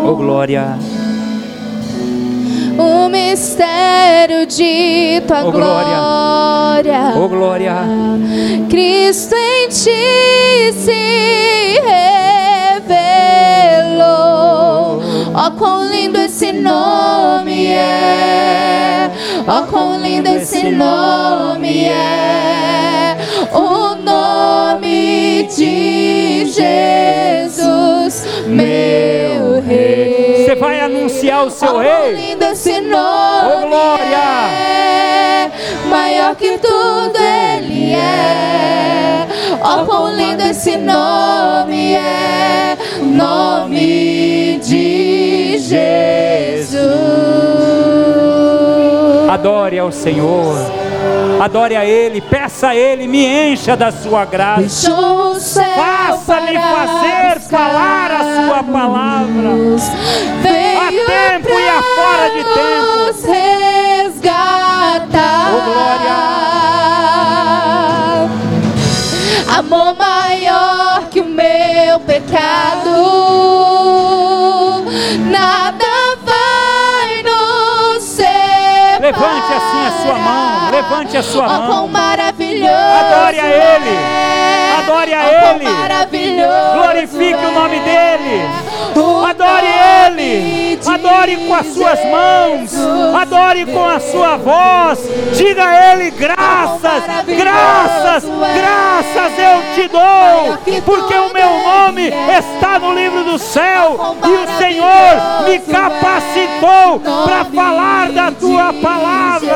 Ô oh, glória. O mistério de tua Ô, glória. glória. Ô glória. Cristo em ti se revelou. Ó quão lindo esse nome é. Ó quão lindo esse nome é. O nome de Jesus, meu vai anunciar o seu rei. lindo esse nome Ô, glória. é. Maior que tudo ele é. Ó, quão lindo esse nome é. Nome de Jesus. Adore ao Senhor. Adore a Ele. Peça a Ele. Me encha da sua graça. Faça-me fazer falar a sua palavra. A tempo e a fora de tempo. nos resgatar. Ô, glória. Amor maior que o meu pecado. Nada vai nos separar. Levante assim a sua mão. Levante a sua Oh, mão. maravilhoso. Adore a Ele. é. Adore a Oh, Ele. Glorifique o nome é. dele. O Adore Ele. Adore com as suas mãos. Adore com a sua voz. Diga a Ele graças, graças, graças eu te dou. Porque o meu nome está no livro do céu. E o Senhor me capacitou para falar da tua palavra.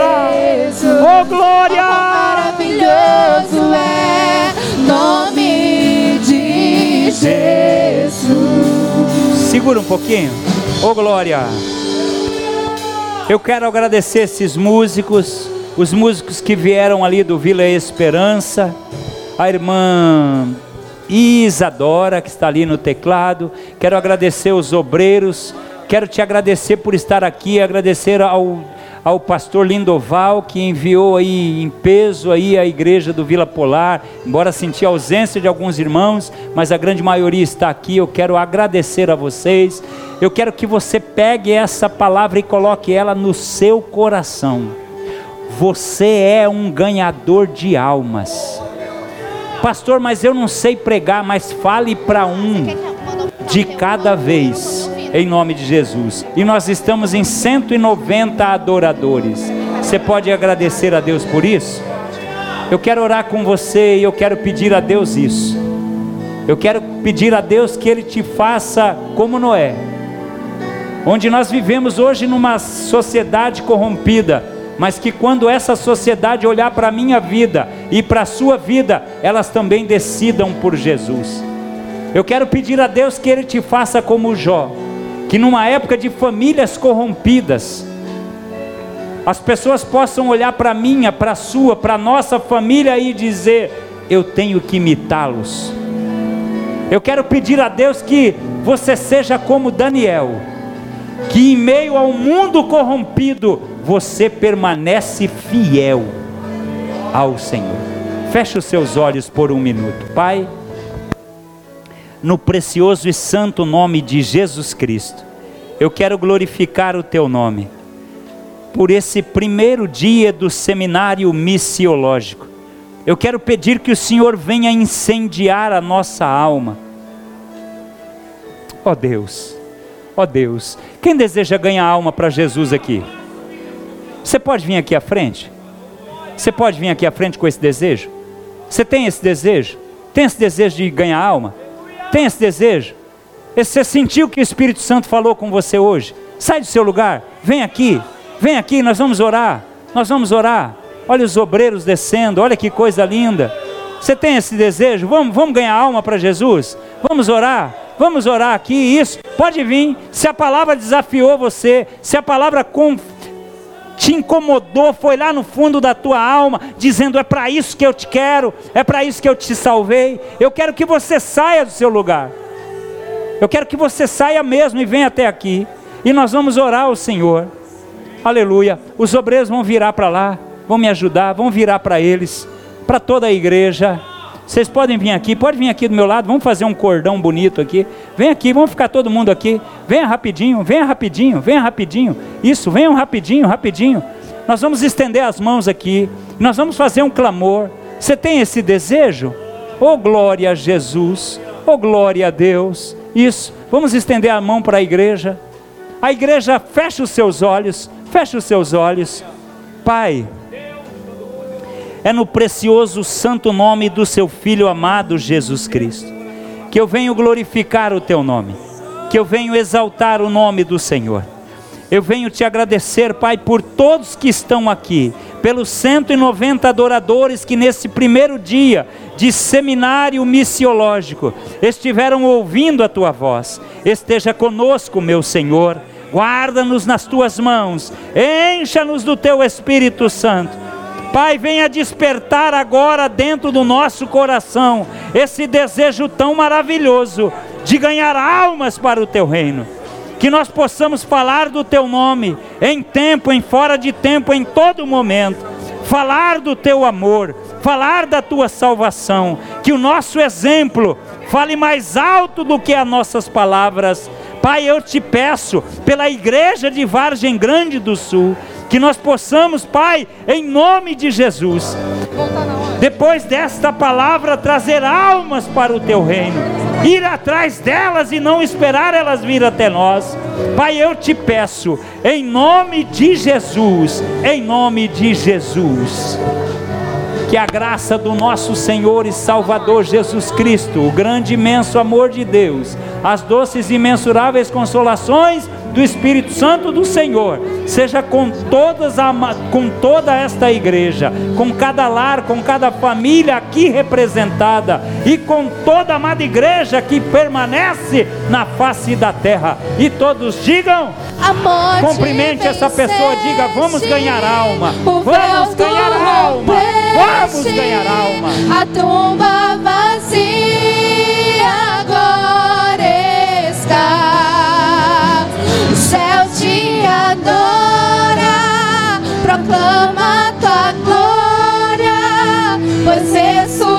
Oh glória! Maravilhoso é nome de Jesus. Segura um pouquinho. Ô glória. Eu quero agradecer esses músicos, os músicos que vieram ali do Vila Esperança, a irmã Isadora, que está ali no teclado. Quero agradecer os obreiros. Quero te agradecer por estar aqui, agradecer ao, ao pastor Lindoval, que enviou aí em peso aí a igreja do Vila Polar, embora senti a ausência de alguns irmãos, mas a grande maioria está aqui. Eu quero agradecer a vocês. Eu quero que você pegue essa palavra e coloque ela no seu coração. Você é um ganhador de almas. Pastor, mas eu não sei pregar, mas fale para um de cada vez, em nome de Jesus. E nós estamos em 190 adoradores. Você pode agradecer a Deus por isso? Eu quero orar com você e eu quero pedir a Deus isso. Eu quero pedir a Deus que Ele te faça como Noé, onde nós vivemos hoje numa sociedade corrompida, mas que quando essa sociedade olhar para a minha vida e para a sua vida, elas também decidam por Jesus. Eu quero pedir a Deus que Ele te faça como Jó, que numa época de famílias corrompidas, as pessoas possam olhar para minha, para a sua, para nossa família e dizer: eu tenho que imitá-los. Eu quero pedir a Deus que você seja como Daniel, que em meio ao mundo corrompido, você permanece fiel ao Senhor. Feche os seus olhos por um minuto, Pai no precioso e santo nome de Jesus Cristo. Eu quero glorificar o teu nome por esse primeiro dia do seminário missiológico. Eu quero pedir que o Senhor venha incendiar a nossa alma. Ó oh Deus, ó oh Deus, quem deseja ganhar alma para Jesus aqui? Você pode vir aqui à frente? Você pode vir aqui à frente com esse desejo? Você tem esse desejo? Tem esse desejo de ganhar alma? Tem esse desejo? Você sentiu que o Espírito Santo falou com você hoje? Sai do seu lugar. Vem aqui. Vem aqui, nós vamos orar. Nós vamos orar. Olha os obreiros descendo. Olha que coisa linda. Você tem esse desejo? Vamos, vamos ganhar alma para Jesus? Vamos orar? Vamos orar aqui, isso. Pode vir. Se a palavra desafiou você, se a palavra com, te incomodou, foi lá no fundo da tua alma, dizendo: é para isso que eu te quero, é para isso que eu te salvei. Eu quero que você saia do seu lugar. Eu quero que você saia mesmo e venha até aqui. E nós vamos orar ao Senhor. Aleluia. Os obreiros vão virar para lá, vão me ajudar, vão virar para eles, para toda a igreja. Vocês podem vir aqui, pode vir aqui do meu lado, vamos fazer um cordão bonito aqui. Vem aqui, vamos ficar todo mundo aqui. Venha rapidinho, venha rapidinho, venha rapidinho. Isso, venham rapidinho, rapidinho. Nós vamos estender as mãos aqui. Nós vamos fazer um clamor. Você tem esse desejo? Oh glória a Jesus, oh glória a Deus. Isso, vamos estender a mão para a igreja. A igreja fecha os seus olhos, fecha os seus olhos. Pai, é no precioso santo nome do seu Filho amado Jesus Cristo, que eu venho glorificar o teu nome, que eu venho exaltar o nome do Senhor. Eu venho te agradecer, Pai, por todos que estão aqui, pelos 190 adoradores que nesse primeiro dia de seminário missiológico estiveram ouvindo a tua voz. Esteja conosco, meu Senhor, guarda-nos nas tuas mãos, encha-nos do teu Espírito Santo Pai, venha despertar agora dentro do nosso coração esse desejo tão maravilhoso de ganhar almas para o teu reino. Que nós possamos falar do teu nome em tempo, em fora de tempo, em todo momento. Falar do teu amor, falar da tua salvação. Que o nosso exemplo fale mais alto do que as nossas palavras. Pai, eu te peço, pela igreja de Vargem Grande do Sul, que nós possamos, Pai, em nome de Jesus, depois desta palavra, trazer almas para o teu reino, ir atrás delas e não esperar elas vir até nós. Pai, eu te peço, em nome de Jesus, em nome de Jesus que a graça do nosso Senhor e Salvador Jesus Cristo, o grande imenso amor de Deus, as doces e imensuráveis consolações do Espírito Santo do Senhor, seja com todas a, com toda esta igreja, com cada lar, com cada família aqui representada e com toda a amada igreja que permanece na face da terra. E todos digam: Cumprimente essa pessoa, diga: vamos ganhar alma. Vamos ganhar alma. Vamos ganhar alma. A tumba vazia agora está. Adora, proclama tua glória, pois ressuscitaste